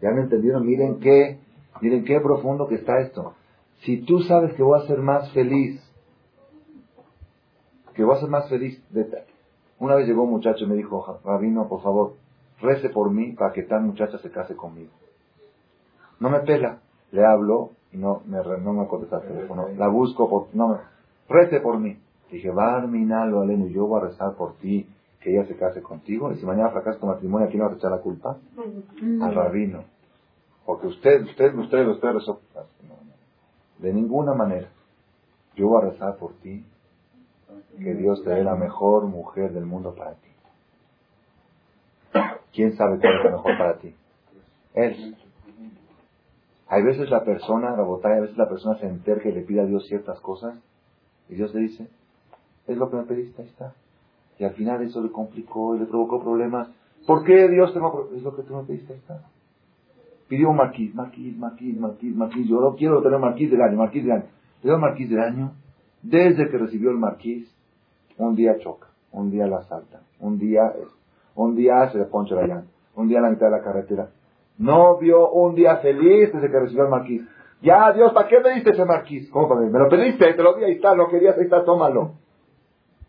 ¿Ya me entendieron? Miren qué, miren qué profundo que está esto. Si tú sabes que voy a ser más feliz, que voy a ser más feliz, de, una vez llegó un muchacho y me dijo, Rabino, por favor, rece por mí para que tal muchacha se case conmigo. No me pela. Le hablo y no me, no me contesta el teléfono. La busco, por, no me, rece por mí. Dije, Barminalo Alenu, yo voy a rezar por ti, que ella se case contigo. Y si mañana fracasa tu matrimonio, ¿a quién vas a echar la culpa? Al rabino. Porque usted, usted, usted, usted rezó. No, no. De ninguna manera. Yo voy a rezar por ti, que Dios te dé la mejor mujer del mundo para ti. ¿Quién sabe cuál es la mejor para ti? Él. Hay veces la persona, Rabotay, a veces la persona se enterca y le pide a Dios ciertas cosas y Dios le dice, es lo que me pediste, ahí está. Y al final eso le complicó y le provocó problemas. ¿Por qué Dios te va a Es lo que tú me pediste, está. Pidió un marquís, marquís, marquís, marquís, marquís. Yo no quiero tener marquís del año, marquís del año. Le dio marquís del año. Desde que recibió el marquís, un día choca, un día la salta, un día un día se le poncha la llanta, un día en la mitad de la carretera. No vio un día feliz desde que recibió el marquís. Ya, Dios, ¿para qué me diste ese marquís? ¿Cómo para mí? Me lo pediste, te lo di, ahí está, lo querías, ahí está, tómalo.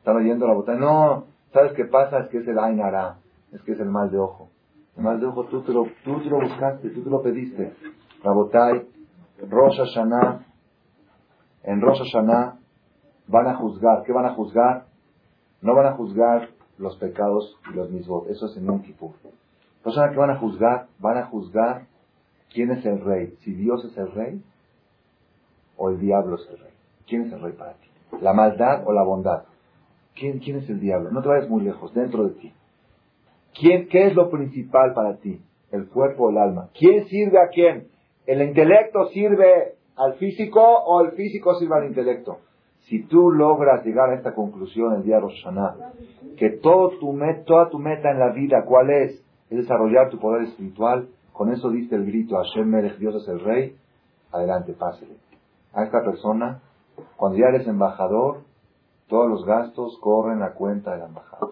Están oyendo la botella. No, ¿sabes qué pasa? Es que es el Ainara, es que es el mal de ojo. El mal de ojo tú te lo, tú te lo buscaste, tú te lo pediste. Rabotai, Rosh Hashanah, en Rosh Hashanah van a juzgar. ¿Qué van a juzgar? No van a juzgar los pecados y los misbot. Eso es en un Kippur. Rosh Hashanah, ¿qué van a juzgar? Van a juzgar quién es el rey. Si Dios es el rey o el diablo es el rey. ¿Quién es el rey para ti? ¿La maldad o la bondad? ¿Quién, quién es el diablo? No te vayas muy lejos, dentro de ti. ¿Quién, ¿Qué es lo principal para ti? ¿El cuerpo o el alma? ¿Quién sirve a quién? ¿El intelecto sirve al físico o el físico sirve al intelecto? Si tú logras llegar a esta conclusión el día de Rosh Hashanah, que todo tu met- toda tu meta en la vida, ¿cuál es? Es desarrollar tu poder espiritual. Con eso diste el grito, Hashem Melech, Dios es el rey. Adelante, pásele. A esta persona, cuando ya eres embajador, todos los gastos corren a cuenta de la embajada.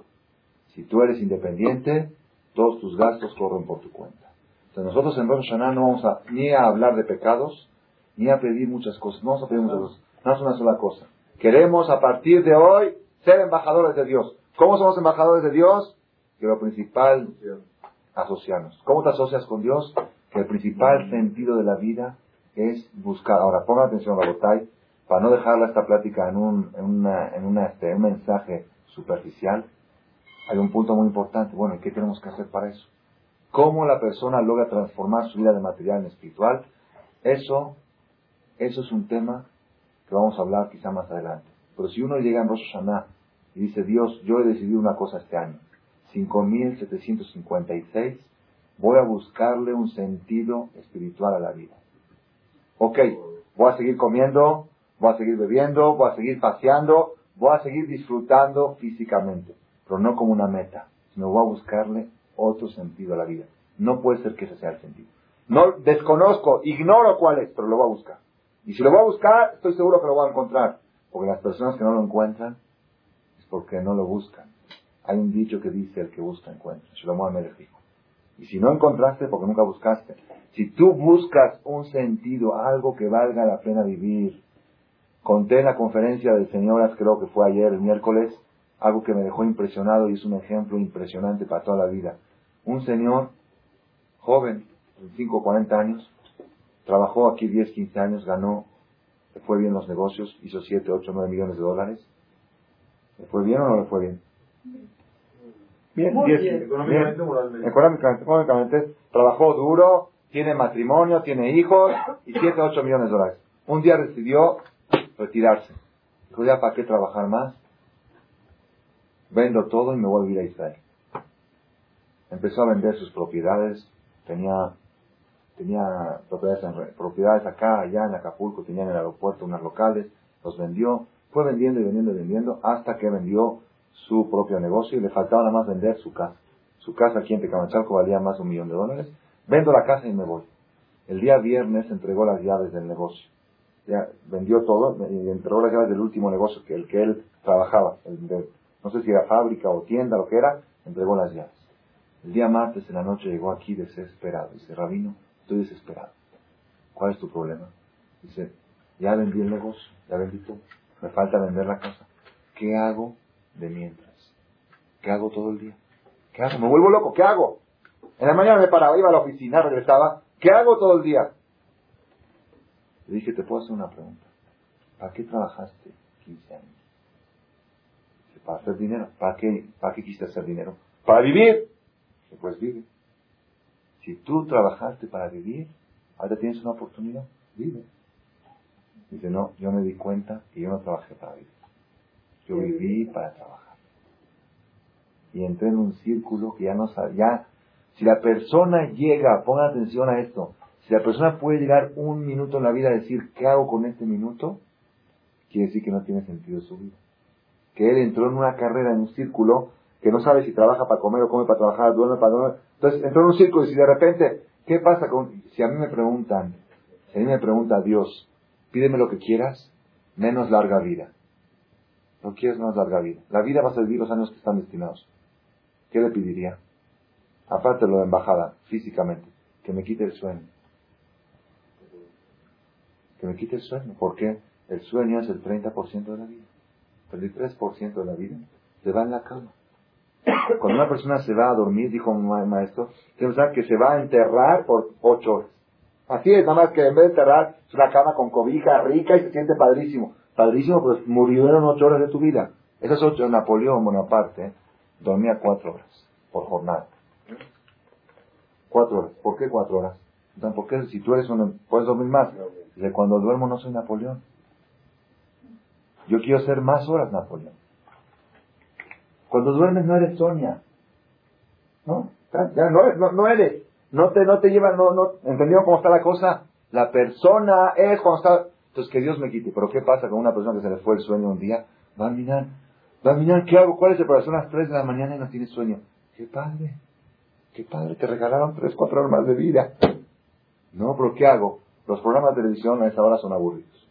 Si tú eres independiente, todos tus gastos corren por tu cuenta. Entonces nosotros en Rosh Hashanah no vamos a, ni a hablar de pecados, ni a pedir muchas cosas. No vamos a pedir muchas cosas. No es una sola cosa. Queremos a partir de hoy ser embajadores de Dios. ¿Cómo somos embajadores de Dios? Que lo principal, asociarnos. ¿Cómo te asocias con Dios? Que el principal sentido de la vida es buscar. Ahora, pongan atención, Rabotay, para no dejarla esta plática en un, en una, en una, este, un mensaje superficial. Hay un punto muy importante. Bueno, ¿y qué tenemos que hacer para eso? ¿Cómo la persona logra transformar su vida de material en espiritual? Eso, eso es un tema que vamos a hablar quizá más adelante. Pero si uno llega en Rosh Hashanah y dice, Dios, yo he decidido una cosa este año, 5.756, voy a buscarle un sentido espiritual a la vida. Ok, Voy a seguir comiendo, voy a seguir bebiendo, voy a seguir paseando, voy a seguir disfrutando físicamente, pero no como una meta, sino voy a buscarle otro sentido a la vida. No puede ser que ese sea el sentido. No desconozco, ignoro cuál es, pero lo voy a buscar. Y si lo voy a buscar, estoy seguro que lo voy a encontrar. Porque las personas que no lo encuentran es porque no lo buscan. Hay un dicho que dice el que busca encuentra. Y si no encontraste, porque nunca buscaste. Si tú buscas un sentido, algo que valga la pena vivir. Conté en la conferencia de señoras, creo que fue ayer, el miércoles, algo que me dejó impresionado y es un ejemplo impresionante para toda la vida. Un señor joven, 25 o 40 años, trabajó aquí 10, 15 años, ganó, le fue bien los negocios, hizo 7, 8, 9 millones de dólares. ¿Le fue bien o no le fue bien? Bien, bien. Económicamente, moralmente. Económicamente, trabajó duro, tiene matrimonio, tiene hijos y 7, 8 millones de dólares. Un día decidió retirarse. Dijo, ya, ¿para qué trabajar más? Vendo todo y me voy a vivir a Israel. Empezó a vender sus propiedades, tenía, tenía propiedades, propiedades acá, allá en Acapulco, tenía en el aeropuerto unas locales, los vendió, fue vendiendo y vendiendo y vendiendo hasta que vendió su propio negocio y le faltaba nada más vender su casa. Su casa aquí en Tecamachalco valía más de un millón de dólares. Vendo la casa y me voy. El día viernes entregó las llaves del negocio. Ya vendió todo y entregó las llaves del último negocio que el que él trabajaba. no sé si era fábrica o tienda, lo que era, entregó las llaves. El día martes en la noche llegó aquí desesperado. Dice, Rabino, estoy desesperado. ¿Cuál es tu problema? Dice, ya vendí el negocio, ya vendí todo. Me falta vender la casa. ¿Qué hago de mientras? ¿Qué hago todo el día? ¿Qué hago? Me vuelvo loco, ¿qué hago? En la mañana me paraba, iba a la oficina, regresaba. ¿Qué hago todo el día? Le dije, te puedo hacer una pregunta. ¿Para qué trabajaste 15 años? Para hacer dinero. ¿Para qué, para qué quisiste hacer dinero? Para vivir pues vive. Si tú trabajaste para vivir, ahora tienes una oportunidad, vive. Dice, no, yo me di cuenta que yo no trabajé para vivir. Yo viví para trabajar. Y entré en un círculo que ya no sabía. Si la persona llega, ponga atención a esto, si la persona puede llegar un minuto en la vida a decir, ¿qué hago con este minuto? Quiere decir que no tiene sentido su vida. Que él entró en una carrera, en un círculo, que no sabe si trabaja para comer o come para trabajar, duerme para dormir. Entonces entró en un círculo y si de repente, ¿qué pasa con, si a mí me preguntan, si a mí me pregunta Dios, pídeme lo que quieras, menos larga vida. No quieres menos larga vida. La vida va a servir los años que están destinados. ¿Qué le pediría? Aparte lo de embajada, físicamente, que me quite el sueño. Que me quite el sueño. ¿Por qué? El sueño es el 30% de la vida. El 3% de la vida se va en la cama. Cuando una persona se va a dormir, dijo un maestro, tiene que que se va a enterrar por ocho horas. Así es, nada más que en vez de enterrar, es una cama con cobija rica y se siente padrísimo. Padrísimo, pues murieron ocho horas de tu vida. Esas ocho, Napoleón Bonaparte dormía cuatro horas por jornada. Cuatro horas. ¿Por qué cuatro horas? Porque si tú eres un, puedes dormir más. De cuando duermo no soy Napoleón. Yo quiero ser más horas Napoleón. Cuando duermes no eres Sonia. ¿No? Ya no eres, no, eres. No te, no te lleva, no, no, ¿entendieron cómo está la cosa? La persona es cuando está, entonces que Dios me quite. Pero ¿qué pasa con una persona que se le fue el sueño un día? Va a mirar, va a mirar, ¿qué hago? ¿Cuál es el problema? Son las 3 de la mañana y no tiene sueño. Qué padre, qué padre, te regalaron 3, 4 horas más de vida. No, pero ¿qué hago? Los programas de televisión a esta hora son aburridos.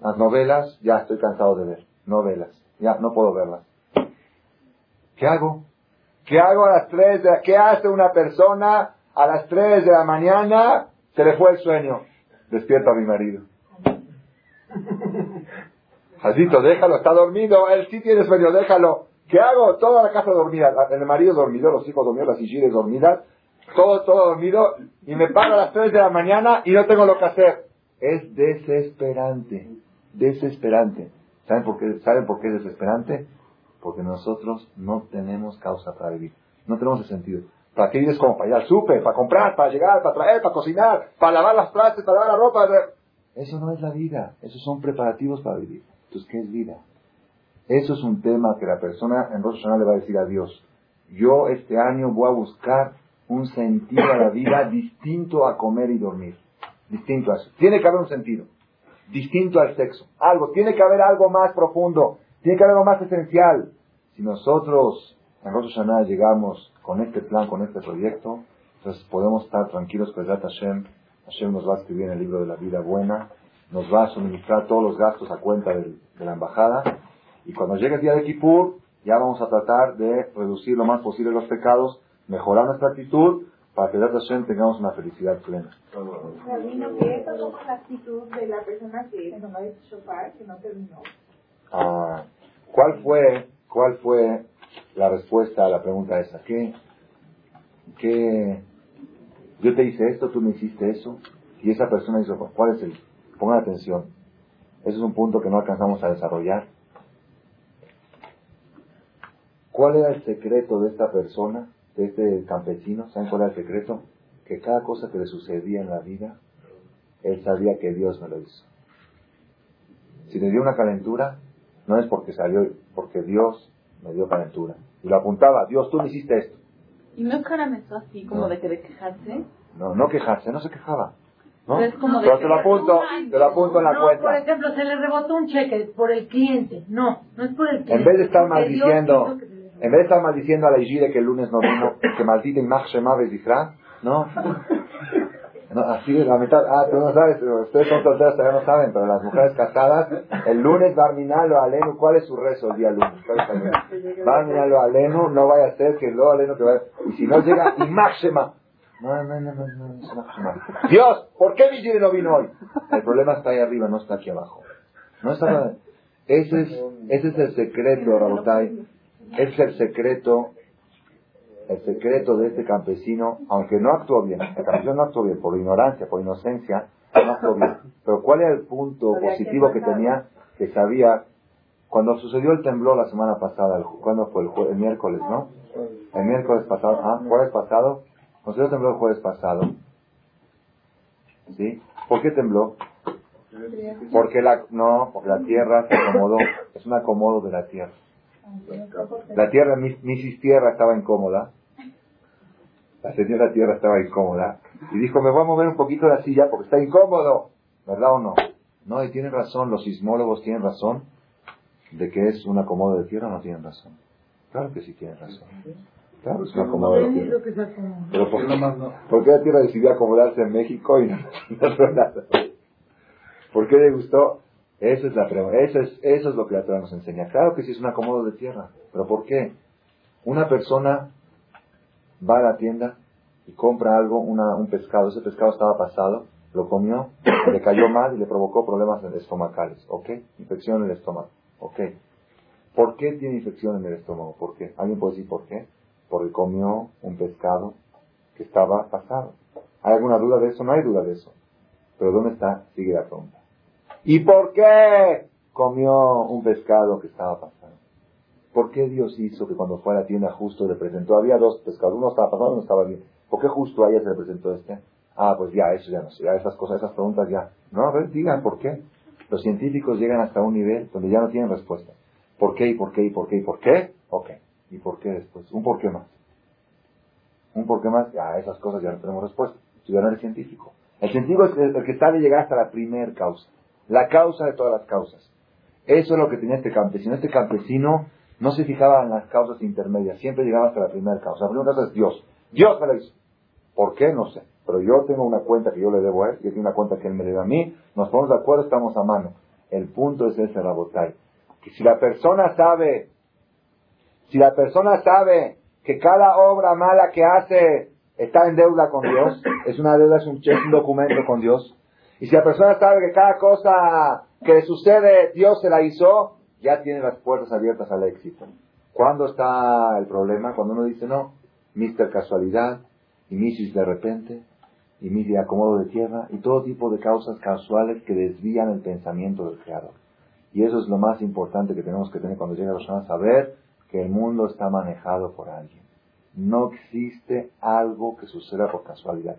Las novelas, ya estoy cansado de ver. Novelas, ya no puedo verlas. ¿Qué hago? ¿Qué hago a las tres de, qué hace una persona a las tres de la mañana? Se le fue el sueño. Despierta a mi marido. Jacito, déjalo, está dormido, él sí tiene sueño, déjalo. ¿Qué hago? Toda la casa dormida, el marido dormido, los hijos dormidos, las hijas dormidas, todo, todo dormido, y me paro a las tres de la mañana y no tengo lo que hacer. Es desesperante, desesperante. ¿Saben por qué, ¿saben por qué es desesperante? porque nosotros no tenemos causa para vivir. No tenemos sentido. ¿Para qué vives como? Para ir al súper, para comprar, para llegar, para traer, para cocinar, para lavar las trastes, para lavar la ropa. Eso no es la vida. Esos son preparativos para vivir. Entonces, ¿qué es vida? Eso es un tema que la persona en Rosh le va a decir a Dios. Yo este año voy a buscar un sentido a la vida distinto a comer y dormir. Distinto a eso. Tiene que haber un sentido. distinto al sexo. Algo, tiene que haber algo más profundo, tiene que haber algo más esencial. Si nosotros en Rosh Hashanah llegamos con este plan, con este proyecto, entonces podemos estar tranquilos que Hashem, Hashem nos va a escribir en el libro de la vida buena, nos va a suministrar todos los gastos a cuenta de la embajada, y cuando llegue el día de Kippur, ya vamos a tratar de reducir lo más posible los pecados, mejorar nuestra actitud, para que Hashem tengamos una felicidad plena. Rabino, que esa es la actitud de la persona que no shofar, que no terminó. Ah, ¿cuál fue, cuál fue la respuesta a la pregunta esa? ¿Qué, qué, yo te hice esto, tú me hiciste eso, y esa persona hizo, ¿cuál es el? Pongan atención. Ese es un punto que no alcanzamos a desarrollar. ¿Cuál era el secreto de esta persona este campesino, ¿saben cuál era el secreto? Que cada cosa que le sucedía en la vida, él sabía que Dios me lo hizo. Si le dio una calentura, no es porque salió, porque Dios me dio calentura. Y lo apuntaba, Dios, tú me hiciste esto. ¿Y no caramezó así, como de que de quejarse? No, no quejarse, no se quejaba. ¿no? Pero, es como Pero te lo apunto, te lo apunto en la no, cuenta. por ejemplo, se le rebotó un cheque por el cliente. No, no es por el cliente. En vez de estar maldiciendo, en vez de estar maldiciendo a la Igire que el lunes no vino, que maldita Imach Shema ¿no? No, así la mitad, ah, tú no sabes, ustedes son solteras, todavía no saben, pero las mujeres casadas, el lunes Barminalo Alenu, ¿cuál es su rezo el día lunes? ¿Cuál es lunes? Barminalo Alenu, no vaya a ser que lo Alenu que vaya, y si no llega, Imach Shema. No, no, no, no, no, es Shema. Dios, ¿por qué mi Igire no vino hoy? El problema está ahí arriba, no está aquí abajo. No está, ese es, ese es el secreto, Rabotai. Es el secreto, el secreto de este campesino, aunque no actuó bien, el campesino no actuó bien por ignorancia, por inocencia, no actuó bien. Pero ¿cuál era el punto positivo que tenía? Que sabía, cuando sucedió el temblor la semana pasada, el, ¿cuándo fue? El, jue- el miércoles, ¿no? El miércoles pasado, ah, jueves pasado, cuando sucedió el temblor el jueves pasado, ¿sí? ¿Por qué tembló? Porque la, no, porque la tierra se acomodó, es un acomodo de la tierra. La tierra, mi tierra estaba incómoda. La señora tierra estaba incómoda. Y dijo, me voy a mover un poquito la silla porque está incómodo. ¿Verdad o no? No, y tienen razón, los sismólogos tienen razón de que es un acomodo de tierra o no tienen razón. Claro que sí tienen razón. Claro que es un acomodo de tierra. Pero ¿por qué, ¿por qué la tierra decidió acomodarse en México y no <laughs> en otro lado? ¿Por qué le gustó? Esa es la pregunta. Eso es, eso es lo que la Torah nos enseña. Claro que sí es un acomodo de tierra. ¿Pero por qué? Una persona va a la tienda y compra algo, un pescado. Ese pescado estaba pasado, lo comió, <coughs> le cayó mal y le provocó problemas estomacales. ¿Ok? Infección en el estómago. ¿Ok? ¿Por qué tiene infección en el estómago? ¿Por qué? ¿Alguien puede decir por qué? Porque comió un pescado que estaba pasado. ¿Hay alguna duda de eso? No hay duda de eso. Pero ¿dónde está? Sigue la pregunta. ¿Y por qué comió un pescado que estaba pasado? ¿Por qué Dios hizo que cuando fue a la tienda justo le presentó? Había dos pescados, uno estaba pasado y uno estaba bien. ¿Por qué justo a ella se le presentó este? Ah, pues ya, eso ya no sé, ya esas cosas, esas preguntas ya. No, a ver, digan por qué. Los científicos llegan hasta un nivel donde ya no tienen respuesta. ¿Por qué y por qué y por qué y por qué? Ok. ¿Y por qué después? Un por qué más. Un por qué más, ya esas cosas ya no tenemos respuesta. Tú ya no eres científico. El científico es el que sabe llegar hasta la primer causa. La causa de todas las causas. Eso es lo que tenía este campesino. Este campesino no se fijaba en las causas intermedias, siempre llegaba hasta la primera causa. La primera causa es Dios. Dios me lo hizo. ¿Por qué? No sé. Pero yo tengo una cuenta que yo le debo a él, y él tiene una cuenta que él me debe a mí, nos ponemos de acuerdo, estamos a mano. El punto es ese, Rabotay. Que si la persona sabe, si la persona sabe que cada obra mala que hace está en deuda con Dios, es una deuda, es un, es un documento con Dios, y si la persona sabe que cada cosa que le sucede, Dios se la hizo, ya tiene las puertas abiertas al éxito. ¿Cuándo está el problema? Cuando uno dice, no, Mister Casualidad, y Misis de repente, y Misis acomodo de tierra, y todo tipo de causas casuales que desvían el pensamiento del Creador. Y eso es lo más importante que tenemos que tener cuando llega a Rosh saber que el mundo está manejado por alguien. No existe algo que suceda por casualidad.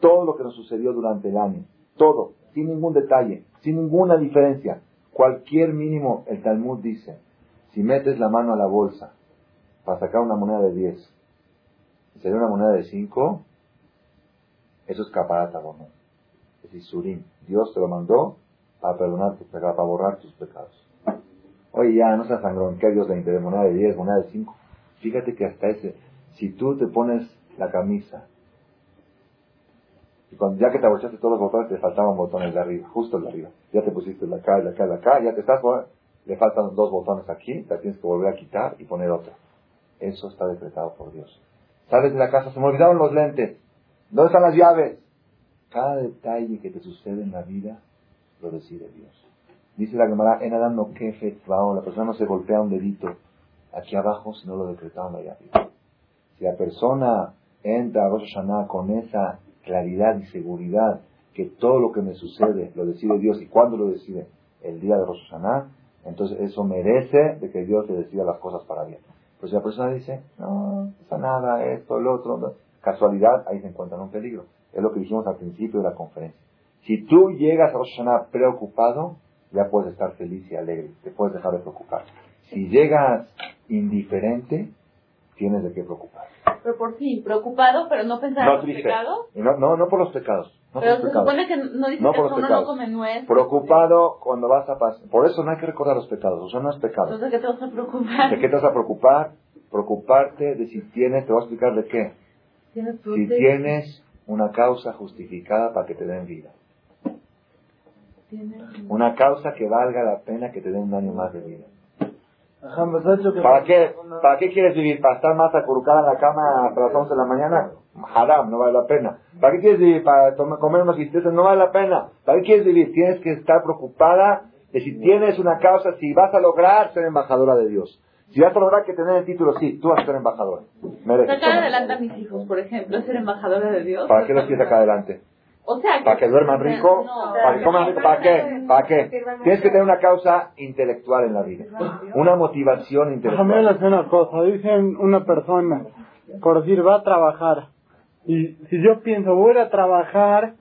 Todo lo que nos sucedió durante el año, todo, sin ningún detalle, sin ninguna diferencia, cualquier mínimo, el Talmud dice, si metes la mano a la bolsa para sacar una moneda de 10 y sería una moneda de 5, eso es caparata, ¿no? Es Isurim. Dios te lo mandó para perdonar tus pecados, para borrar tus pecados. Oye, ya, no seas sangrón, que Dios le interesa moneda de 10, moneda de 5. Fíjate que hasta ese, si tú te pones la camisa, y cuando ya que te abrochaste todos los botones, te faltaban botones de arriba, justo el de arriba. Ya te pusiste la acá, la acá, la acá, ya te estás, le faltan dos botones aquí, te tienes que volver a quitar y poner otro. Eso está decretado por Dios. Sales de la casa, se me olvidaron los lentes. ¿Dónde están las llaves? Cada detalle que te sucede en la vida lo decide Dios. Dice la Gemara, en Adam no la persona no se golpea un dedito aquí abajo si no lo decretaron allá arriba. Si la persona entra a Rosh Hashanah con esa claridad y seguridad que todo lo que me sucede lo decide Dios y cuándo lo decide el día de Rosh Hashanah, entonces eso merece de que Dios le decida las cosas para bien. Pues si la persona dice, no, no pasa nada, esto, el otro, casualidad, ahí se encuentra un peligro. Es lo que dijimos al principio de la conferencia. Si tú llegas a Rosh Hashanah preocupado, ya puedes estar feliz y alegre, te puedes dejar de preocupar. Si llegas indiferente, tienes de qué preocupar. Pero por fin, preocupado, pero no pensar en los pecados. No, no, por los pecados. pero se supone que no dice que uno no come nuez. Preocupado cuando vas a pasar. Por eso no hay que recordar los pecados, o sea, no es pecado. Entonces, ¿de qué te vas a preocupar? ¿De qué te vas a preocupar? Preocuparte de si tienes, te voy a explicar de qué. Si tienes una causa justificada para que te den vida. Una causa que valga la pena que te den un año más de vida. ¿Para qué, ¿Para qué quieres vivir? ¿Para estar más acurrucada en la cama hasta las 11 de la mañana? Haram, no vale la pena. ¿Para qué quieres vivir? ¿Para comer unos bisteces? No vale la pena. ¿Para qué quieres vivir? Tienes que estar preocupada de si tienes una causa, si vas a lograr ser embajadora de Dios. Si vas a lograr que tener el título, sí, tú vas a ser embajadora. Sacar adelante a mis hijos, por ejemplo, ser embajadora de Dios. ¿Para qué los quieres sacar adelante? O sea, para que duerman rico, para que coman rico, ¿para qué? ¿Para qué? Tienes que tener una causa intelectual en la vida, una motivación intelectual. Déjame decir una cosa, dicen una persona, por decir, va a trabajar, y si yo pienso, voy a trabajar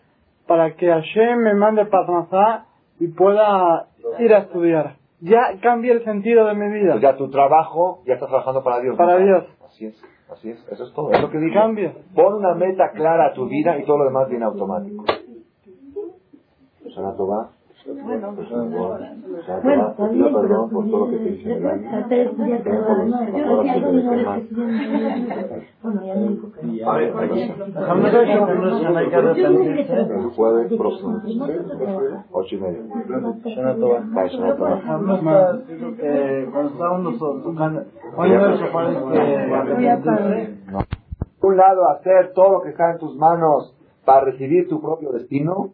para que Hashem me mande para y pueda ir a estudiar, ya cambia el sentido de mi vida. Pues ya tu trabajo, ya estás trabajando para Dios. Para Dios. Así es. Así es, eso es todo. Es lo que digo. Cambia. Pon una meta clara a tu vida y todo lo demás viene automático. Bueno, bueno, perdón por todo lo que te hice en el año. El jueves próximo, ocho y media. Shana Tova. Shana Tova. Cuando estábamos tocando, por un lado, hacer todo lo que está en tus manos para recibir tu propio destino,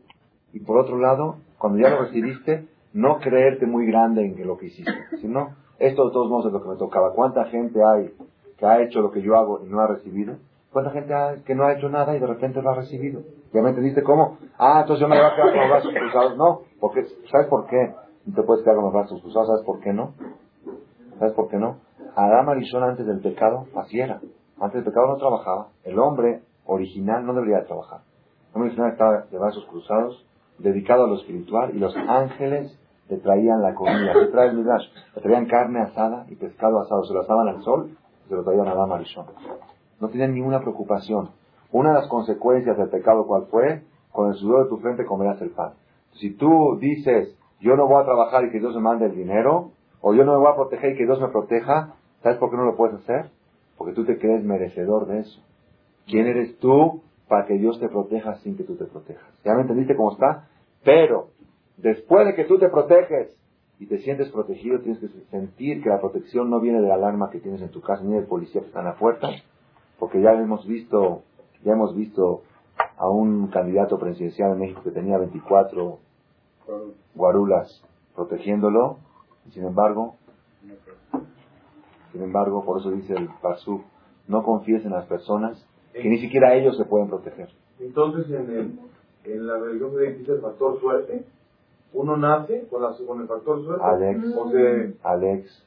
y por otro lado, cuando ya lo recibiste, no creerte muy grande en lo que hiciste, sino esto de todos modos es lo que me tocaba. ¿Cuánta gente hay que ha hecho lo que yo hago y no ha recibido? ¿Cuánta gente hay que no ha hecho nada y de repente lo ha recibido? ¿Ya me entendiste cómo? Ah, entonces yo me voy a quedar con los brazos cruzados. No, porque, ¿sabes por qué? No te puedes quedar con los brazos cruzados, ¿sabes por qué no? ¿Sabes por qué no? Adán Arizona antes del pecado así era. Antes del pecado no trabajaba. El hombre original no debería trabajar. El hombre original estaba de brazos cruzados, dedicado a lo espiritual, y los ángeles le traían la comida. ¿Qué trae el Midrash? Le traían carne asada y pescado asado. Se lo asaban al sol y se lo traían a Adán Arizona. No tenían ninguna preocupación. Una de las consecuencias del pecado, ¿cuál fue? Con el sudor de tu frente comerás el pan. Si tú dices, yo no voy a trabajar y que Dios me mande el dinero, o yo no me voy a proteger y que Dios me proteja, ¿sabes por qué no lo puedes hacer? Porque tú te crees merecedor de eso. ¿Quién eres tú para que Dios te proteja sin que tú te protejas? ¿Ya me entendiste cómo está? Pero, después de que tú te proteges y te sientes protegido, tienes que sentir que la protección no viene de la alarma que tienes en tu casa ni del policía que está en la puerta, porque ya hemos visto, ya hemos visto a un candidato presidencial en México que tenía 24 guarulas protegiéndolo sin embargo, sin embargo, por eso dice el Pasú, no confíes en las personas que ni siquiera ellos se pueden proteger. Entonces, en, el, en la religión se dice el factor suerte. Uno nace con, la, con el factor suerte. Alex, Alex,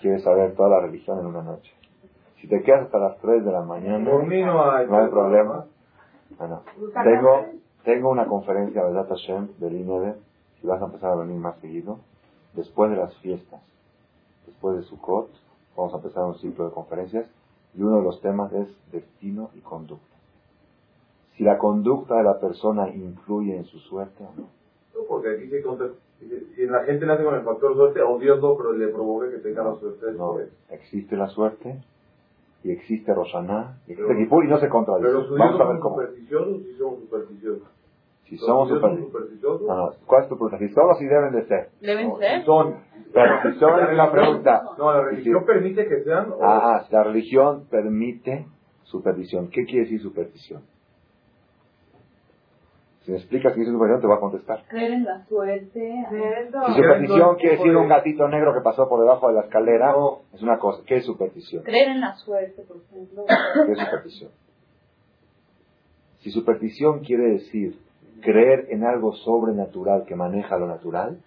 quieres saber toda la religión en una noche. Si te quedas hasta las 3 de la mañana, no hay, problema. Bueno, tengo, tengo una conferencia, de Data Hashem, del INEDE, si vas a empezar a venir más seguido después de las fiestas, después de Sukkot, vamos a empezar un ciclo de conferencias y uno de los temas es destino y conducta. Si la conducta de la persona influye en su suerte o no. porque aquí se contra- si la gente nace con el factor suerte, o Dios no, pero le provoca que tenga la suerte. No, existe la suerte y existe Roshaná y existe Kippur y no se contradice. Pero los judíos Vamos a no ver son cómo. supersticiosos, sí son supersticiosos. Si Los somos supersticiosos. No, no, ¿Cuál es tu pregunta? Si somos y deben de ser. Deben ser. si son. Son es la pregunta. No, la Y religión si- permite que sean. o- Ah, ah, la religión permite supervisión. ¿Qué quiere decir supervisión? Si me explicas qué es supervisión, te voy a contestar. Creer en la suerte. Si supervisión quiere decir un gatito negro que pasó por debajo de la escalera, No. es una cosa. ¿Qué es superstición? Creer en la suerte, por ejemplo. ¿Qué es superstición? Si superstición quiere decir creer en algo sobrenatural que maneja lo natural,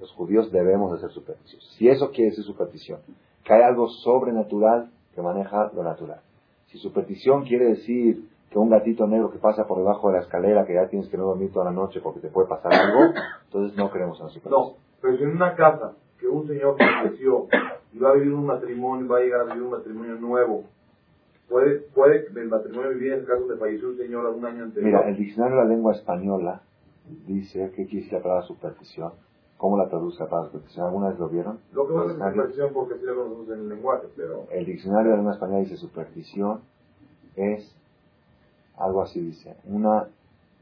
los judíos debemos de ser supersticiosos. Si eso quiere decir superstición, que hay algo sobrenatural que maneja lo natural. Si superstición quiere decir que un gatito negro que pasa por debajo de la escalera, que ya tienes que no dormir toda la noche porque te puede pasar algo, entonces no creemos en la superstición. No, pero si en una casa que un señor falleció y va a vivir un matrimonio, va a llegar a vivir un matrimonio nuevo, puede, puede el matrimonio vivir en el caso de falleció un señor un año anterior. Mira, el diccionario de la lengua española dice qué quiere decir la palabra superstición. ¿Cómo la traduce la palabra superstición? ¿Alguna vez lo vieron? Lo que pasa es superstición porque sí lo conocemos en el lenguaje, pero El diccionario de la lengua española dice superstición es algo así dice, una,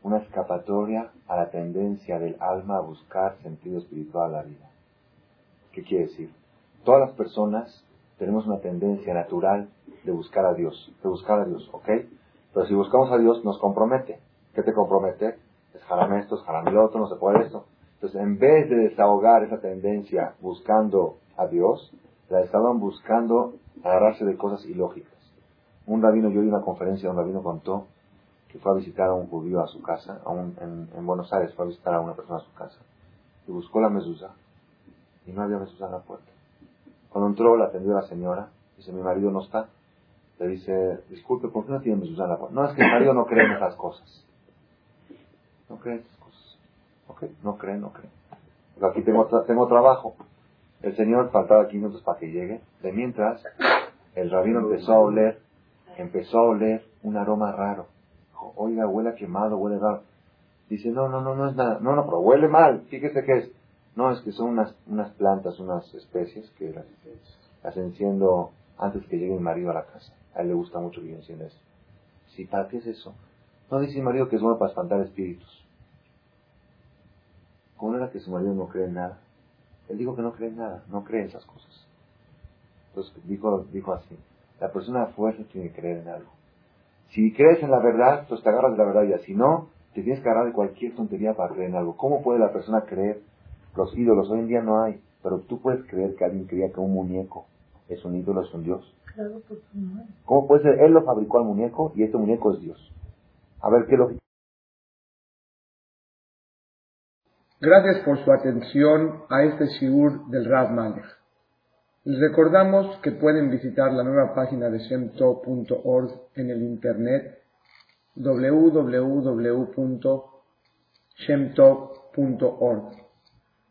una escapatoria a la tendencia del alma a buscar sentido espiritual a la vida. ¿Qué quiere decir? Todas las personas tenemos una tendencia natural de buscar a Dios, de buscar a Dios, ¿ok? Pero si buscamos a Dios nos compromete. ¿Qué te compromete? Es jarame esto, es jarame lo otro, no se puede esto. Entonces, en vez de desahogar esa tendencia buscando a Dios, la estaban buscando agarrarse de cosas ilógicas. Un rabino, yo oí una conferencia, un rabino contó que fue a visitar a un judío a su casa, a un- en, en Buenos Aires fue a visitar a una persona a su casa, y buscó la mezuzá, y no había mezuzá en la puerta. Cuando entró, la atendió la señora, dice, mi marido no está. Le dice, disculpe, ¿por qué no tiene mezuzá en la puerta? No, es que mi marido no cree en esas cosas. No cree en esas cosas. Ok, no cree, no cree. Pero aquí tengo, tengo trabajo. El señor faltaba 15 minutos para que llegue. De mientras, el rabino empezó a oler, empezó a oler un aroma raro. Dijo, Oiga, huele quemado, huele raro. Dice, no, no, no, no es nada. No, no, pero huele mal. Fíjese qué es. No, es que son unas, unas plantas, unas especies que las, enciendo antes que llegue mi marido a la casa. A él le gusta mucho que yo encienda eso. Sí, ¿para qué es eso? No dice mi marido que es bueno para espantar espíritus. ¿Cómo era que su marido no cree en nada? Él dijo que no cree en nada, no cree en esas cosas. Entonces dijo, dijo así, la persona a fuerza tiene que creer en algo. Si crees en la verdad, pues te agarras de la verdad ya. Si no, te tienes que agarrar de cualquier tontería para creer en algo. ¿Cómo puede la persona creer? Los ídolos hoy en día no hay, pero tú puedes creer que alguien creía que un muñeco es un ídolo, es un dios. Claro, pues no. ¿Cómo puede ser? Él lo fabricó al muñeco y este muñeco es Dios. A ver qué lógica. Gracias por su atención a este shiur del Rav Malech. Les recordamos que pueden visitar la nueva página de shemtov.org en el internet www.shemtov.org.